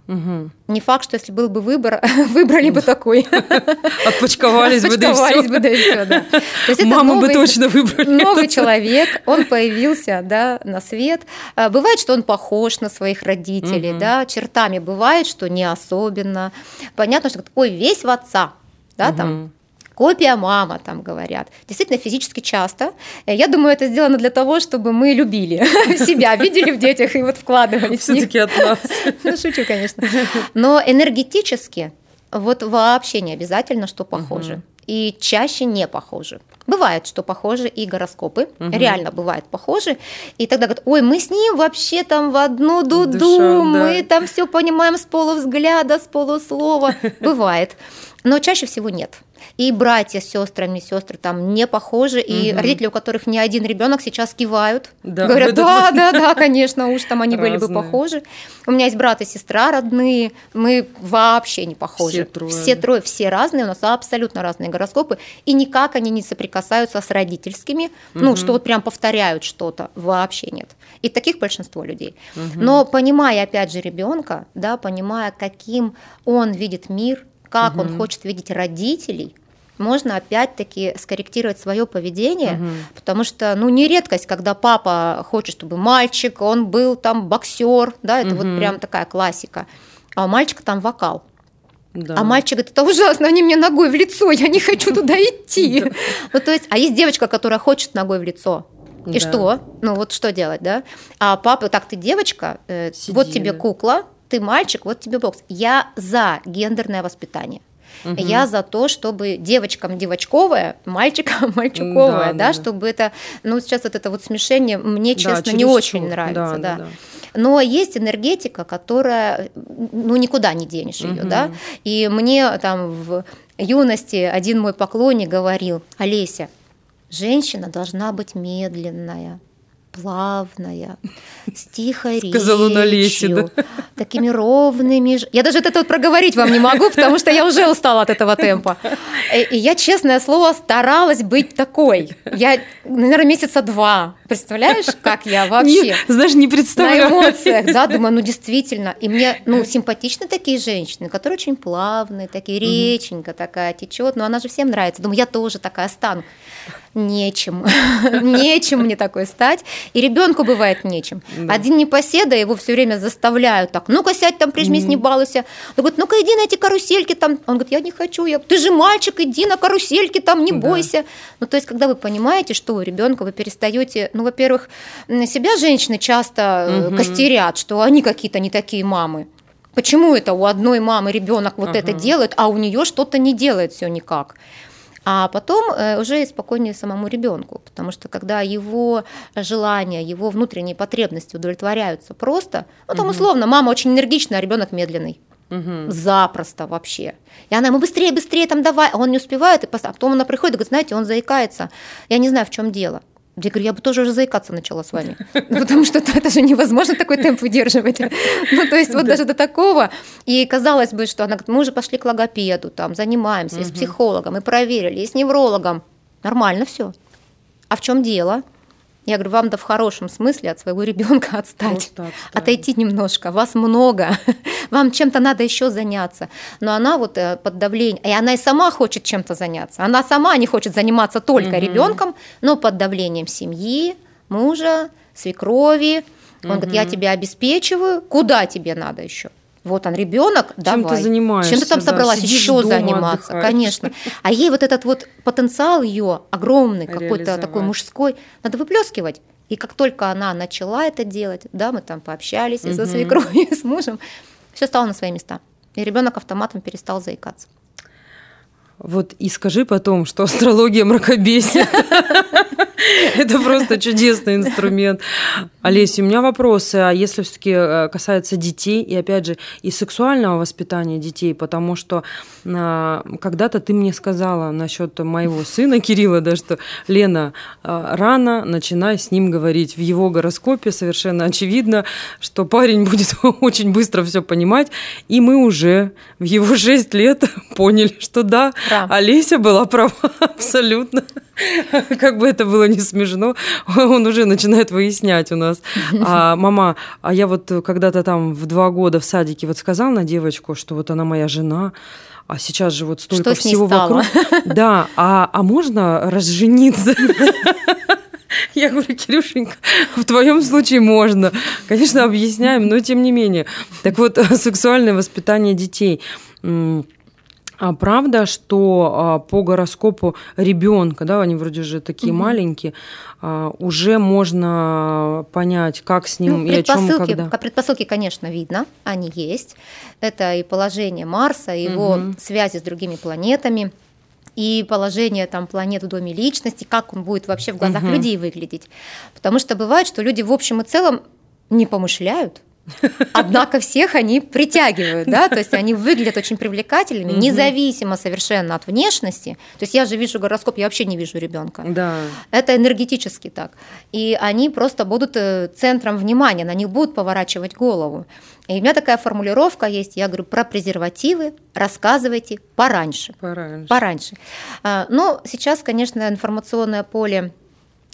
Угу. Не факт, что если был бы выбор, выбрали бы такой. Отпочковались бы, да и все. бы, да и все, да. То есть это Маму новый, бы точно выбрали. Новый человек, он появился, да, на свет. А, бывает, что он похож на своих родителей, угу. да, чертами бывает, что не особенно. Понятно, что ой, весь в отца, да, угу. там копия мама, там говорят. Действительно, физически часто. Я думаю, это сделано для того, чтобы мы любили себя, видели в детях и вот вкладывались. Все-таки от нас. Ну, шучу, конечно. Но энергетически вот вообще не обязательно, что похоже. И чаще не похожи. Бывает, что похожи и гороскопы, угу. реально бывает похожи. И тогда говорят, ой, мы с ним вообще там в одну дуду, Душа, мы да. там все понимаем с полувзгляда, с полуслова. Бывает. Но чаще всего нет и братья с сестрами, сестры там не похожи, и угу. родители, у которых не один ребенок, сейчас кивают, да, говорят, да, да, да, конечно, уж там они Разные. были бы похожи. У меня есть брат и сестра родные, мы вообще не похожи. Все трое. Все трое, все разные, у нас абсолютно разные гороскопы, и никак они не соприкасаются с родительскими, угу. ну, что вот прям повторяют что-то, вообще нет. И таких большинство людей. Угу. Но понимая, опять же, ребенка, да, понимая, каким он видит мир, как угу. он хочет видеть родителей, можно опять-таки скорректировать свое поведение, угу. потому что, ну, не редкость, когда папа хочет, чтобы мальчик, он был там боксер, да, это угу. вот прям такая классика, а у мальчика там вокал. Да. А мальчик говорит, это ужасно, они мне ногой в лицо, я не хочу туда идти. Ну, то есть, а есть девочка, которая хочет ногой в лицо. И что? Ну вот что делать, да? А папа, так ты девочка, э, вот тебе кукла, ты мальчик, вот тебе бокс. Я за гендерное воспитание. Угу. Я за то, чтобы девочкам девочковое, мальчикам мальчиковое, да, да, да, чтобы это, ну сейчас вот это вот смешение мне, честно, да, не очень нравится, да. да. да. Но есть энергетика, которая, ну никуда не денешь ее, угу. да. И мне там в юности один мой поклонник говорил, Олеся, женщина должна быть медленная, плавная, с тихой Сказала речью, на лесе, да? такими ровными. Я даже это вот проговорить вам не могу, потому что я уже устала от этого темпа. И я, честное слово, старалась быть такой. Я, наверное, месяца два. Представляешь, как я вообще? Нет, знаешь, не представляю. На эмоциях, да, думаю, ну действительно. И мне, ну, симпатичны такие женщины, которые очень плавные, такие, реченька такая течет, но она же всем нравится. Думаю, я тоже такая стану нечем, нечем мне такой стать. И ребенку бывает нечем. Один непоседа, его все время заставляют так, ну-ка сядь там, прижмись, не балуйся. Он говорит, ну-ка иди на эти карусельки там. Он говорит, я не хочу, я... ты же мальчик, иди на карусельки там, не бойся. Ну, то есть, когда вы понимаете, что у ребенка вы перестаете, ну, во-первых, себя женщины часто угу. костерят, что они какие-то не такие мамы. Почему это у одной мамы ребенок вот ага. это делает, а у нее что-то не делает все никак? А потом э, уже спокойнее самому ребенку, потому что когда его желания, его внутренние потребности удовлетворяются просто, ну там условно, мама очень энергичная, а ребенок медленный. Угу. Запросто вообще. И она ему быстрее, быстрее там давай, а он не успевает, и потом она приходит и говорит, знаете, он заикается. Я не знаю, в чем дело. Я говорю, я бы тоже уже заикаться начала с вами, потому что это же невозможно такой темп выдерживать. Ну, то есть вот даже до такого. И казалось бы, что она говорит, мы уже пошли к логопеду, там, занимаемся, и с психологом, и проверили, и с неврологом. Нормально все. А в чем дело? Я говорю, вам да в хорошем смысле от своего ребенка отстать, отстать, отойти немножко. Вас много, вам чем-то надо еще заняться. Но она вот э, под давлением, и она и сама хочет чем-то заняться. Она сама не хочет заниматься только угу. ребенком, но под давлением семьи, мужа, свекрови. Он угу. говорит, я тебя обеспечиваю, куда тебе надо еще? Вот он ребенок, давай. Чем ты занимаешься? Чем ты там собралась да, еще заниматься? Отдыхаешь. Конечно. А ей вот этот вот потенциал ее огромный, какой-то такой мужской, надо выплескивать. И как только она начала это делать, да, мы там пообщались угу. и со свекровью, и с мужем, все стало на свои места. И ребенок автоматом перестал заикаться. Вот и скажи потом, что астрология мракобесия. Это просто чудесный инструмент. Олеся, у меня вопросы, а если все-таки э, касается детей, и опять же, и сексуального воспитания детей, потому что а, когда-то ты мне сказала насчет моего сына Кирилла, да, что Лена, а, рано начинай с ним говорить. В его гороскопе совершенно очевидно, что парень будет очень быстро все понимать, и мы уже в его 6 лет поняли, что да, да. Олеся была права абсолютно. Как бы это было не смешно, он уже начинает выяснять у нас. А мама, а я вот когда-то там в два года в садике вот сказала на девочку, что вот она моя жена, а сейчас же вот столько что всего вокруг. Да, а, а можно разжениться? Я говорю, Кирюшенька, в твоем случае можно. Конечно, объясняем, но тем не менее. Так вот, сексуальное воспитание детей. А правда, что а, по гороскопу ребенка, да, они вроде же такие угу. маленькие, а, уже можно понять, как с ним ну, и о чем, когда. Предпосылки, конечно, видно, они есть. Это и положение Марса, и его угу. связи с другими планетами и положение там планет в доме личности, как он будет вообще в глазах угу. людей выглядеть. Потому что бывает, что люди в общем и целом не помышляют, Однако всех они притягивают, да, то есть они выглядят очень привлекательными, независимо совершенно от внешности. То есть я же вижу гороскоп, я вообще не вижу ребенка. Да. Это энергетически так. И они просто будут э, центром внимания, на них будут поворачивать голову. И у меня такая формулировка есть, я говорю, про презервативы рассказывайте пораньше. Пораньше. Пораньше. А, но сейчас, конечно, информационное поле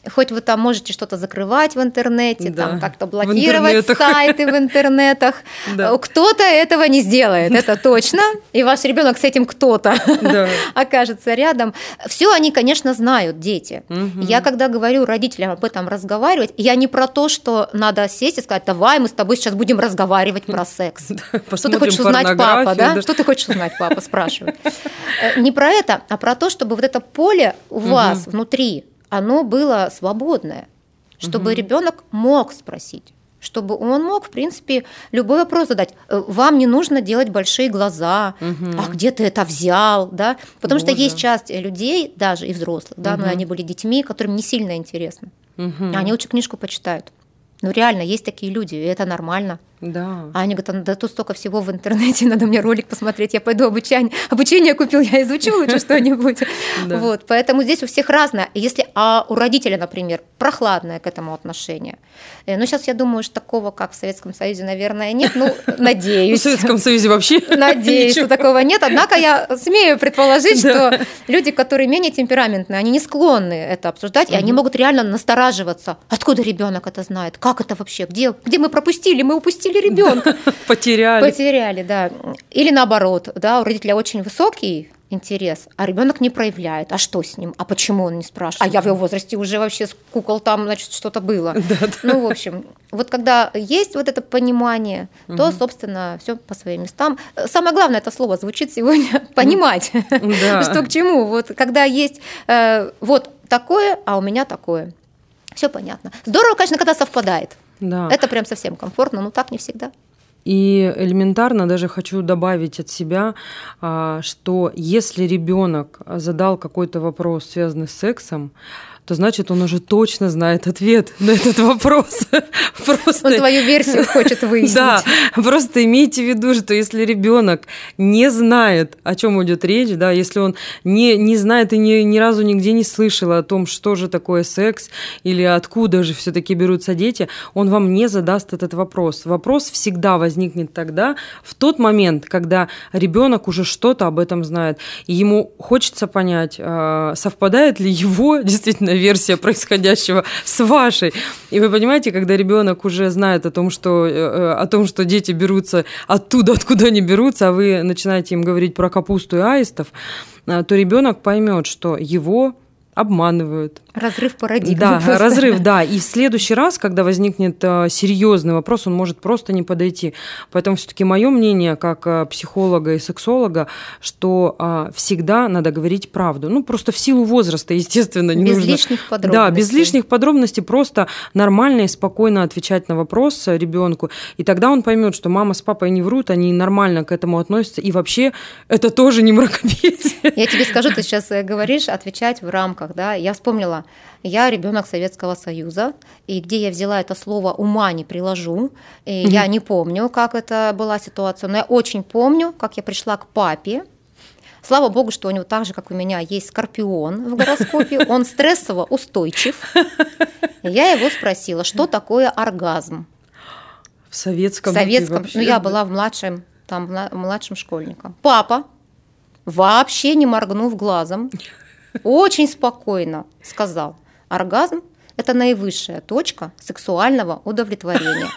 Хоть вы там можете что-то закрывать в интернете, да. там как-то блокировать в сайты в интернетах. Да. Кто-то этого не сделает, это точно. И ваш ребенок с этим кто-то да. окажется рядом. Все они, конечно, знают, дети. Угу. Я когда говорю родителям об этом разговаривать, я не про то, что надо сесть и сказать, давай мы с тобой сейчас будем разговаривать про секс. Что ты хочешь узнать, папа, да? Что ты хочешь узнать, папа, спрашивает. Э, не про это, а про то, чтобы вот это поле у вас внутри оно было свободное, чтобы угу. ребенок мог спросить. чтобы он мог, в принципе, любой вопрос задать. Э, вам не нужно делать большие глаза, угу. а где ты это взял, да? Потому Боже. что есть часть людей, даже и взрослых, да, угу. но они были детьми, которым не сильно интересно. Угу. Они лучше книжку почитают. Ну реально, есть такие люди, и это нормально. Да. А они говорят, да тут столько всего в интернете, надо мне ролик посмотреть, я пойду обучение. Обучение купил, я изучу лучше что-нибудь. Вот, поэтому здесь у всех разное. Если, а у родителя, например, прохладное к этому отношение. Э, ну, сейчас я думаю, что такого, как в Советском Союзе, наверное, нет. Ну, надеюсь. В Советском Союзе вообще Надеюсь, что такого нет. Однако я смею предположить, что люди, которые менее темпераментные, они не склонны это обсуждать, и они могут реально настораживаться. Откуда ребенок это знает? Как это вообще? Где, где мы пропустили? Мы упустили упустили ребенка. Потеряли. Потеряли, да. Или наоборот, да, у родителя очень высокий интерес, а ребенок не проявляет. А что с ним? А почему он не спрашивает? А я в его возрасте уже вообще с кукол там, значит, что-то было. Да, да. Ну, в общем, вот когда есть вот это понимание, угу. то, собственно, все по своим местам. Самое главное это слово звучит сегодня понимать, да. что к чему. Вот когда есть э, вот такое, а у меня такое. Все понятно. Здорово, конечно, когда совпадает. Да. Это прям совсем комфортно, но так не всегда. И элементарно даже хочу добавить от себя, а, что если ребенок задал какой-то вопрос, связанный с сексом, то значит он уже точно знает ответ на этот вопрос. Просто... Он твою версию хочет выяснить. Да, просто имейте в виду, что если ребенок не знает, о чем идет речь, да, если он не, не знает и ни, ни разу нигде не слышал о том, что же такое секс или откуда же все-таки берутся дети, он вам не задаст этот вопрос. Вопрос всегда возникнет тогда, в тот момент, когда ребенок уже что-то об этом знает, и ему хочется понять, а, совпадает ли его действительно версия происходящего с вашей. И вы понимаете, когда ребенок уже знает о том, что, э, э, о том, что дети берутся оттуда, откуда они берутся, а вы начинаете им говорить про капусту и аистов, э, то ребенок поймет, что его обманывают. Разрыв парадигмы. Да, просто. разрыв, да. И в следующий раз, когда возникнет э, серьезный вопрос, он может просто не подойти. Поэтому все-таки мое мнение, как э, психолога и сексолога, что а, всегда надо говорить правду. Ну, просто в силу возраста, естественно, не без нужно. Без лишних подробностей. Да, без лишних подробностей, просто нормально и спокойно отвечать на вопрос ребенку. И тогда он поймет, что мама с папой не врут, они нормально к этому относятся. И вообще это тоже не мракобесие. Я тебе скажу, ты сейчас э, говоришь, отвечать в рамках, да. Я вспомнила я ребенок Советского Союза, и где я взяла это слово ума не приложу. И Я не помню, как это была ситуация, но я очень помню, как я пришла к папе. Слава богу, что у него так же, как у меня, есть скорпион в гороскопе. Он стрессово устойчив. Я его спросила, что такое оргазм. В советском. В советском. Ну, я была в младшем, там, младшим школьником. Папа, вообще не моргнув глазом, очень спокойно сказал, оргазм – это наивысшая точка сексуального удовлетворения.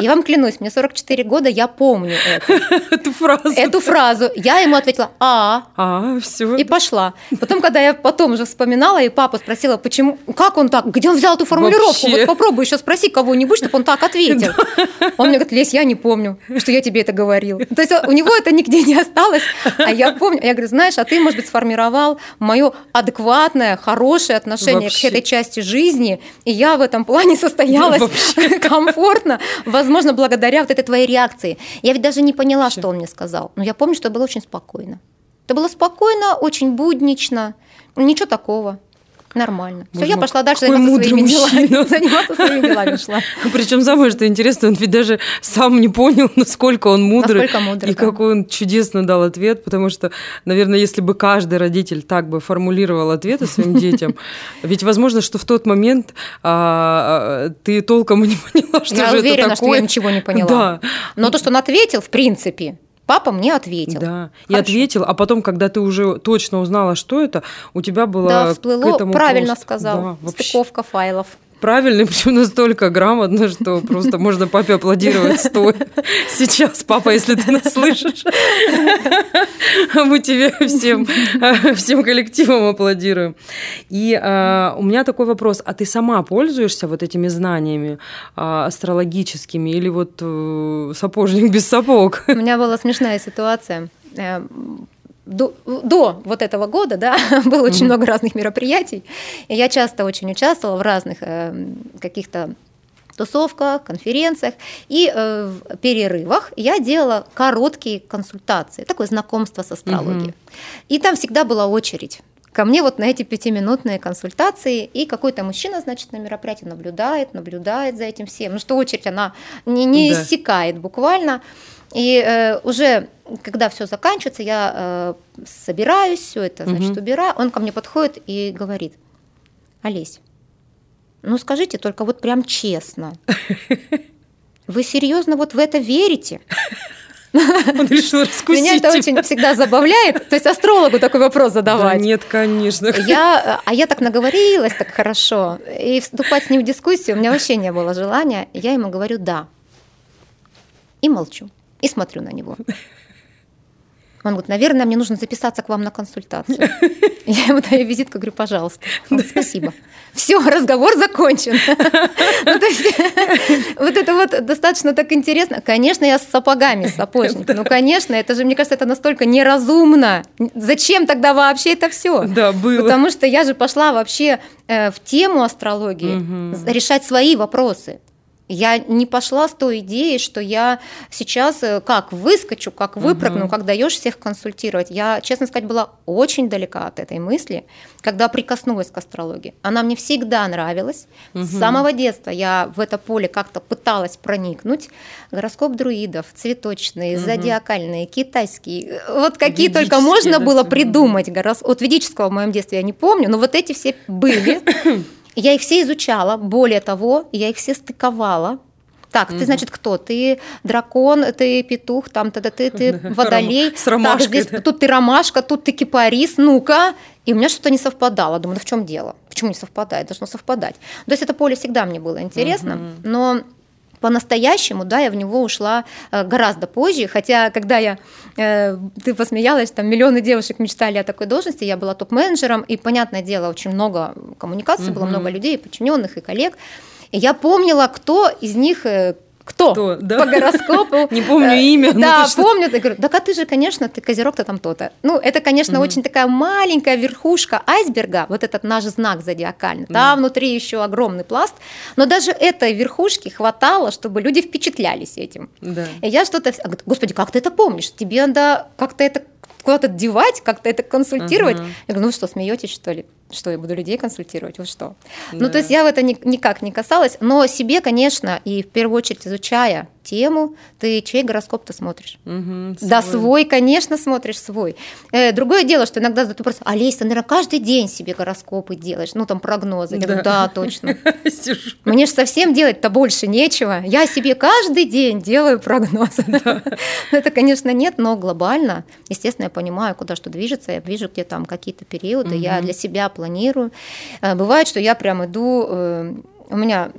Я вам клянусь, мне 44 года, я помню это. Эту фразу. Эту фразу. Я ему ответила «а». А, все. И пошла. Потом, когда я потом уже вспоминала, и папа спросила, почему, как он так, где он взял эту формулировку? Вообще. Вот попробуй еще спроси кого-нибудь, чтобы он так ответил. Он мне говорит, Лесь, я не помню, что я тебе это говорил. То есть у него это нигде не осталось, а я помню. Я говорю, знаешь, а ты, может быть, сформировал мое адекватное, хорошее отношение Вообще. к этой части жизни, и я в этом плане состоялась комфортно, возможно, возможно, благодаря вот этой твоей реакции. Я ведь даже не поняла, что он мне сказал. Но я помню, что было очень спокойно. Это было спокойно, очень буднично, ничего такого. Нормально. Все, я пошла дальше заниматься своими мужчина. делами. Заниматься своими делами шла. Ну, причем самое, что интересно, он ведь даже сам не понял, насколько он мудрый. Насколько мудрый, И да. какой он чудесно дал ответ, потому что, наверное, если бы каждый родитель так бы формулировал ответы своим детям, ведь возможно, что в тот момент а, а ты толком и не поняла, что я же уверена, это такое. что я ничего не поняла. Да. Но то, что он ответил, в принципе, Папа мне ответил. Да, и ответил, а потом, когда ты уже точно узнала, что это, у тебя было да, всплыло, к этому правильно просто... сказал, да, стыковка файлов правильный, причем настолько грамотно, что просто можно папе аплодировать стоя. Сейчас, папа, если ты нас слышишь, мы тебе всем, всем коллективом аплодируем. И а, у меня такой вопрос, а ты сама пользуешься вот этими знаниями а, астрологическими или вот а, сапожник без сапог? У меня была смешная ситуация э, до, до вот этого года, да, было очень mm-hmm. много разных мероприятий, и я часто очень участвовала в разных э, каких-то тусовках, конференциях. И э, в перерывах я делала короткие консультации, такое знакомство с астрологией. Угу. И там всегда была очередь ко мне вот на эти пятиминутные консультации, и какой-то мужчина, значит, на мероприятии наблюдает, наблюдает за этим всем. Ну что очередь, она не, не да. иссякает буквально. И э, уже, когда все заканчивается, я э, собираюсь, все это, значит, угу. убираю. Он ко мне подходит и говорит, Олесь, ну скажите только вот прям честно, вы серьезно вот в это верите? Он решил раскусить. Меня это очень всегда забавляет. То есть астрологу такой вопрос задавать. Да нет, конечно. Я, а я так наговорилась так хорошо. И вступать с ним в дискуссию у меня вообще не было желания. Я ему говорю «да». И молчу. И смотрю на него. Он говорит, наверное, мне нужно записаться к вам на консультацию. Я ему даю визитку, говорю, пожалуйста. Он говорит, спасибо. Все, разговор закончен. ну, то есть, вот это вот достаточно так интересно. Конечно, я с сапогами, сапожник. Ну, конечно, это же, мне кажется, это настолько неразумно. Зачем тогда вообще это все? Да, было. Потому что я же пошла вообще э, в тему астрологии, решать свои вопросы. Я не пошла с той идеей, что я сейчас э, как выскочу, как выпрыгну, угу. как даешь всех консультировать. Я, честно сказать, была очень далека от этой мысли, когда прикоснулась к астрологии. Она мне всегда нравилась. Угу. С самого детства я в это поле как-то пыталась проникнуть. Гороскоп друидов, цветочные, угу. зодиакальные, китайские. Вот какие только можно было придумать. Вот ведического в моем детстве я не помню, но вот эти все были. Я их все изучала, более того, я их все стыковала. Так, угу. ты, значит, кто? Ты дракон, ты петух, там, тогда ты, ты водолей. С ромашкой, так, здесь, да. Тут ты ромашка, тут ты кипарис, ну-ка. И у меня что-то не совпадало. Думаю, ну в чем дело? Почему не совпадает? Должно совпадать. То есть это поле всегда мне было интересно, угу. но по-настоящему, да, я в него ушла э, гораздо позже, хотя когда я, э, ты посмеялась, там миллионы девушек мечтали о такой должности, я была топ-менеджером, и, понятное дело, очень много коммуникаций, угу. было много людей, подчиненных и коллег, и я помнила, кто из них э, кто? кто да? По гороскопу. Не помню имя. Да, помню. Я говорю, а ты же, конечно, ты козерог-то там то-то. Ну, это, конечно, очень такая маленькая верхушка айсберга, вот этот наш знак зодиакальный. Там внутри еще огромный пласт. Но даже этой верхушки хватало, чтобы люди впечатлялись этим. И я что-то... Господи, как ты это помнишь? Тебе надо как-то это куда-то девать, как-то это консультировать. Я говорю, ну что, смеетесь, что ли? Что, я буду людей консультировать? Вы что? Да. Ну, то есть я в это ни, никак не касалась, но себе, конечно, и в первую очередь изучая тему, ты чей гороскоп ты смотришь? Угу, свой. Да, свой, конечно, смотришь свой. Э, другое дело, что иногда задают вопрос, Олесь, ты, наверное, каждый день себе гороскопы делаешь, ну, там, прогнозы. Я да. говорю, да, точно. Мне же совсем делать-то больше нечего. Я себе каждый день делаю прогнозы. Это, конечно, нет, но глобально, естественно, я понимаю, куда что движется, я вижу, где там какие-то периоды, я для себя планирую. Э, бывает, что я прям иду, э, у меня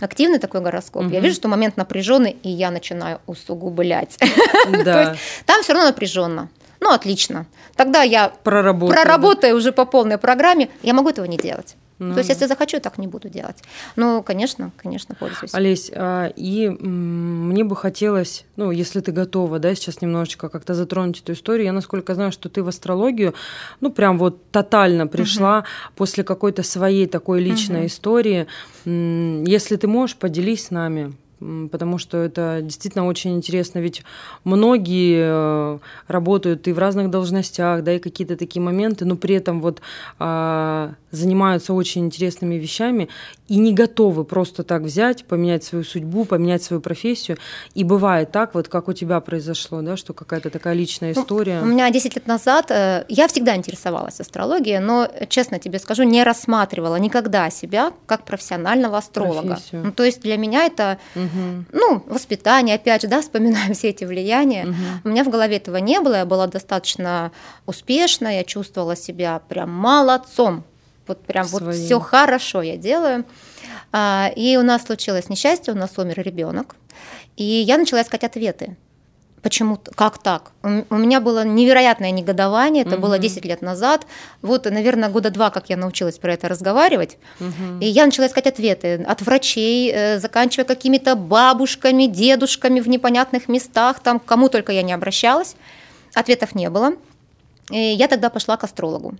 активный такой гороскоп, угу. я вижу, что момент напряженный, и я начинаю усугублять. Да. То есть там все равно напряженно. Ну, отлично. Тогда я проработаю, проработаю уже по полной программе, я могу этого не делать. Ну, То есть, если захочу, так не буду делать. Ну, конечно, конечно, пользуюсь. Олесь, а, и мне бы хотелось, ну, если ты готова, да, сейчас немножечко как-то затронуть эту историю. Я, насколько знаю, что ты в астрологию, ну, прям вот тотально пришла угу. после какой-то своей такой личной угу. истории. Если ты можешь, поделись с нами потому что это действительно очень интересно, ведь многие э, работают и в разных должностях, да, и какие-то такие моменты, но при этом вот а, занимаются очень интересными вещами и не готовы просто так взять, поменять свою судьбу, поменять свою профессию. И бывает так, вот как у тебя произошло, да, что какая-то такая личная ну, история. У меня 10 лет назад, э, я всегда интересовалась астрологией, но, честно тебе скажу, не рассматривала никогда себя как профессионального астролога. Ну, то есть для меня это, угу. ну, воспитание, опять же, да, вспоминаем все эти влияния. Угу. У меня в голове этого не было, я была достаточно успешна, я чувствовала себя прям молодцом вот прям Своим. вот все хорошо я делаю. А, и у нас случилось несчастье, у нас умер ребенок, и я начала искать ответы. Почему, как так? У меня было невероятное негодование, это угу. было 10 лет назад. Вот, наверное, года два, как я научилась про это разговаривать. Угу. И я начала искать ответы от врачей, э, заканчивая какими-то бабушками, дедушками в непонятных местах, там, кому только я не обращалась. Ответов не было. И я тогда пошла к астрологу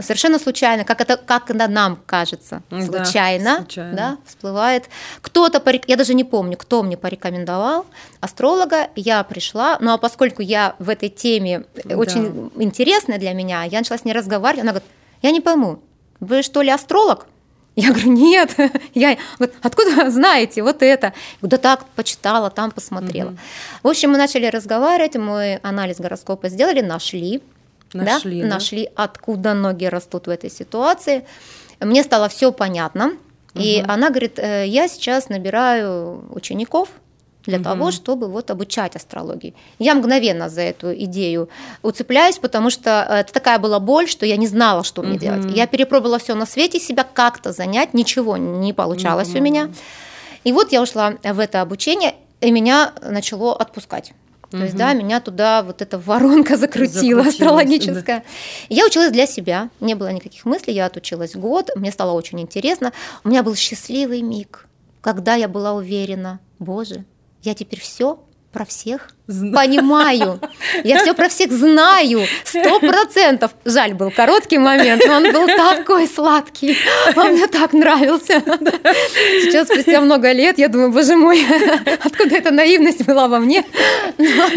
совершенно случайно, как это, как это нам кажется, случайно, да, случайно. Да, всплывает. Кто-то, я даже не помню, кто мне порекомендовал астролога, я пришла, ну а поскольку я в этой теме да. очень интересная для меня, я начала с ней разговаривать, она говорит, я не пойму, вы что ли астролог? Я говорю, нет, я, вот, откуда знаете вот это? Да так, почитала, там посмотрела. Угу. В общем, мы начали разговаривать, мы анализ гороскопа сделали, нашли, нашли, да? Да? нашли, откуда ноги растут в этой ситуации. Мне стало все понятно. Угу. И она говорит, «Э, я сейчас набираю учеников, для угу. того, чтобы вот обучать астрологии. Я мгновенно за эту идею уцепляюсь, потому что это такая была боль, что я не знала, что мне угу. делать. Я перепробовала все на свете, себя как-то занять, ничего не получалось угу. у меня. И вот я ушла в это обучение, и меня начало отпускать. То угу. есть, да, меня туда вот эта воронка закрутила астрологическая. Да. Я училась для себя, не было никаких мыслей, я отучилась год, мне стало очень интересно. У меня был счастливый миг, когда я была уверена, боже, я теперь все про всех знаю. понимаю. Я все про всех знаю. Сто процентов. Жаль, был короткий момент, но он был такой сладкий. Он мне так нравился. Сейчас, спустя много лет, я думаю, боже мой, откуда эта наивность была во мне. Но,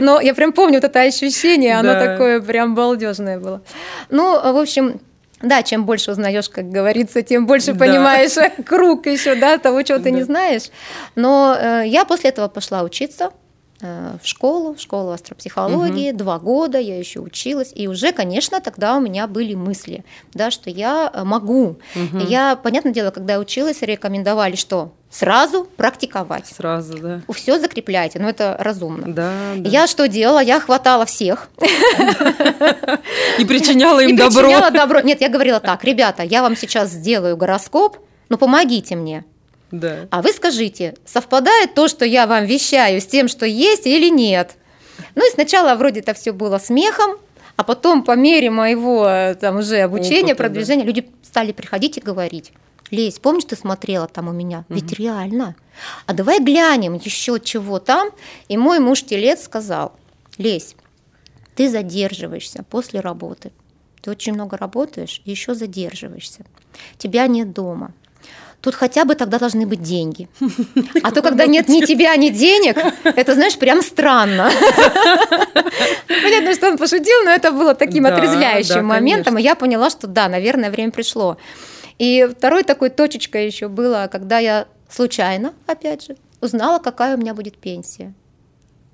но я прям помню вот это ощущение, оно да. такое прям балдежное было. Ну, в общем, да, чем больше узнаешь, как говорится, тем больше да. понимаешь круг еще, да, того, чего ты да. не знаешь. Но э, я после этого пошла учиться в школу, в школу астропсихологии, угу. два года я еще училась, и уже, конечно, тогда у меня были мысли, да, что я э, могу. Угу. Я, понятное дело, когда училась, рекомендовали, что сразу практиковать. Сразу, да. Все закрепляйте, но это разумно. Да, да. Я что делала? Я хватала всех. И причиняла им добро. причиняла добро. Нет, я говорила так, ребята, я вам сейчас сделаю гороскоп, но помогите мне. Да. А вы скажите, совпадает то, что я вам вещаю, с тем, что есть или нет? Ну и сначала вроде это все было смехом, а потом по мере моего там уже обучения, Опыта, продвижения, да. люди стали приходить и говорить. Лесь, помнишь, ты смотрела там у меня? Угу. Ведь реально. А давай глянем еще чего там. И мой муж телец сказал, Лесь, ты задерживаешься после работы. Ты очень много работаешь и еще задерживаешься. Тебя нет дома. Тут хотя бы тогда должны быть деньги. А то, когда нет ни тебя, ни денег, это, знаешь, прям странно. Понятно, что он пошутил, но это было таким отрезвляющим моментом, и я поняла, что да, наверное, время пришло. И второй такой точечкой еще было, когда я случайно, опять же, узнала, какая у меня будет пенсия.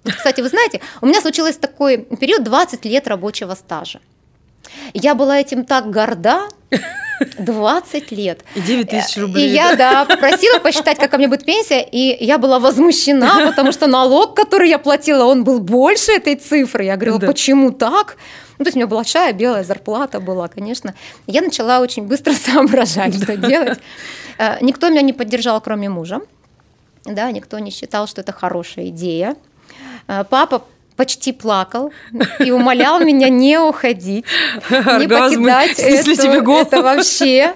Кстати, вы знаете, у меня случился такой период 20 лет рабочего стажа. Я была этим так горда, 20 лет. И 9 тысяч рублей. И я, да, попросила посчитать, какая у меня будет пенсия, и я была возмущена, потому что налог, который я платила, он был больше этой цифры. Я говорила, да. почему так? Ну, то есть у меня большая белая зарплата была, конечно. Я начала очень быстро соображать, что делать. Э, никто меня не поддержал, кроме мужа. Да, никто не считал, что это хорошая идея. Э, папа почти плакал и умолял меня не уходить, не покидать это, это вообще.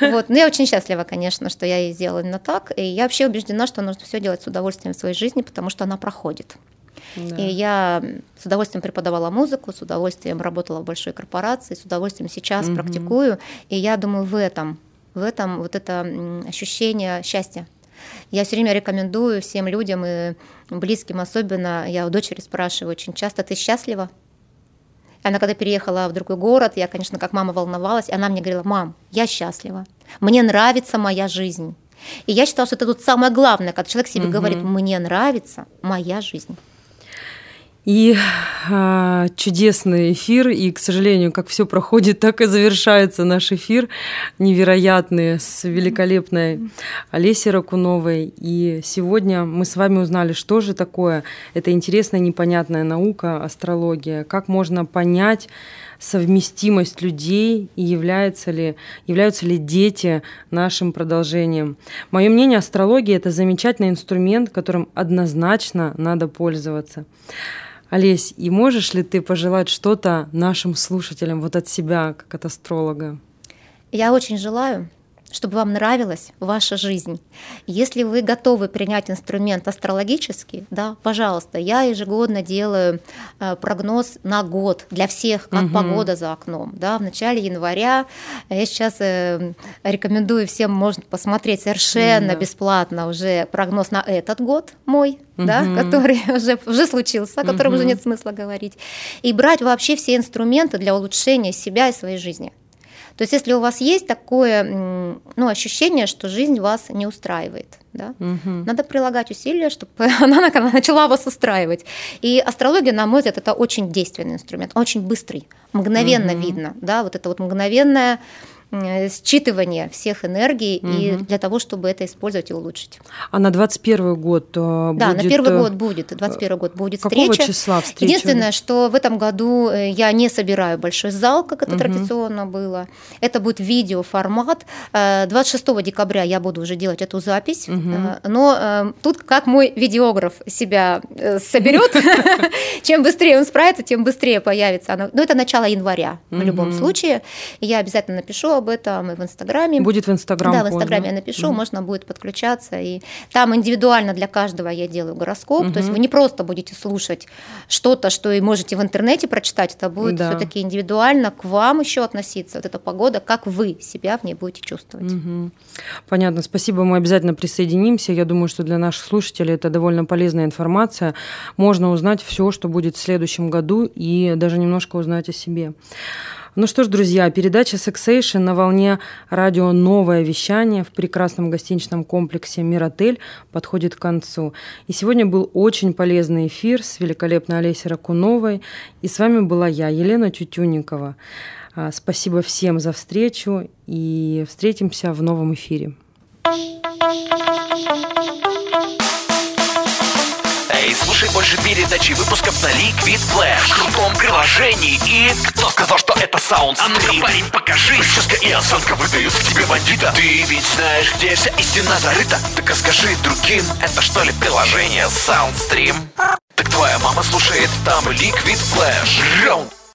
Вот. Но я очень счастлива, конечно, что я и сделала именно так. И я вообще убеждена, что нужно все делать с удовольствием в своей жизни, потому что она проходит. Да. И я с удовольствием преподавала музыку, с удовольствием работала в большой корпорации, с удовольствием сейчас угу. практикую. И я думаю, в этом, в этом вот это ощущение счастья. Я все время рекомендую всем людям и близким особенно, я у дочери спрашиваю очень часто, ты счастлива? Она когда переехала в другой город, я, конечно, как мама волновалась, и она мне говорила, мам, я счастлива, мне нравится моя жизнь. И я считала, что это тут самое главное, когда человек себе угу. говорит, мне нравится моя жизнь. И а, чудесный эфир, и, к сожалению, как все проходит, так и завершается наш эфир невероятный с великолепной Олесей Ракуновой. И сегодня мы с вами узнали, что же такое эта интересная непонятная наука, астрология, как можно понять совместимость людей и являются ли, являются ли дети нашим продолжением. Мое мнение, астрология – это замечательный инструмент, которым однозначно надо пользоваться. Олесь, и можешь ли ты пожелать что-то нашим слушателям вот от себя, как от астролога? Я очень желаю, чтобы вам нравилась ваша жизнь. Если вы готовы принять инструмент астрологический, да, пожалуйста, я ежегодно делаю э, прогноз на год для всех, как угу. погода за окном. Да, в начале января я сейчас э, рекомендую всем, можно посмотреть совершенно да. бесплатно уже прогноз на этот год мой, угу. да, который уже, уже случился, о котором угу. уже нет смысла говорить, и брать вообще все инструменты для улучшения себя и своей жизни. То есть если у вас есть такое ну, ощущение, что жизнь вас не устраивает, да, угу. надо прилагать усилия, чтобы она начала вас устраивать. И астрология, на мой взгляд, это очень действенный инструмент, очень быстрый, мгновенно угу. видно, да, вот это вот мгновенное считывание всех энергий угу. и для того, чтобы это использовать и улучшить. А на 21 год э, Да, будет... на первый э, год будет, 21 год будет Какого встреча. числа встреча? Единственное, что в этом году я не собираю большой зал, как это угу. традиционно было. Это будет видеоформат. 26 декабря я буду уже делать эту запись, угу. но тут как мой видеограф себя соберет, чем быстрее он справится, тем быстрее появится Но это начало января в любом случае. Я обязательно напишу об этом и в Инстаграме. Будет в Инстаграм. Да, в Инстаграме я напишу, угу. можно будет подключаться. И там индивидуально для каждого я делаю гороскоп. Угу. То есть вы не просто будете слушать что-то, что и можете в интернете прочитать, это будет да. все-таки индивидуально к вам еще относиться. Вот эта погода, как вы себя в ней будете чувствовать. Угу. Понятно, спасибо, мы обязательно присоединимся. Я думаю, что для наших слушателей это довольно полезная информация. Можно узнать все, что будет в следующем году, и даже немножко узнать о себе. Ну что ж, друзья, передача Sexation на волне радио «Новое вещание» в прекрасном гостиничном комплексе «Миротель» подходит к концу. И сегодня был очень полезный эфир с великолепной Олесей Ракуновой. И с вами была я, Елена Тютюникова. А, спасибо всем за встречу и встретимся в новом эфире. Эй, слушай больше передачи выпусков на Liquid Flash. В крутом приложении и... Кто сказал, что это саунд А ну-ка, парень, покажи. Прическа и осанка выдают к тебе бандита. Ты ведь знаешь, где вся истина зарыта. Так а скажи другим, это что ли приложение Soundstream? Так твоя мама слушает там Liquid Flash Раунд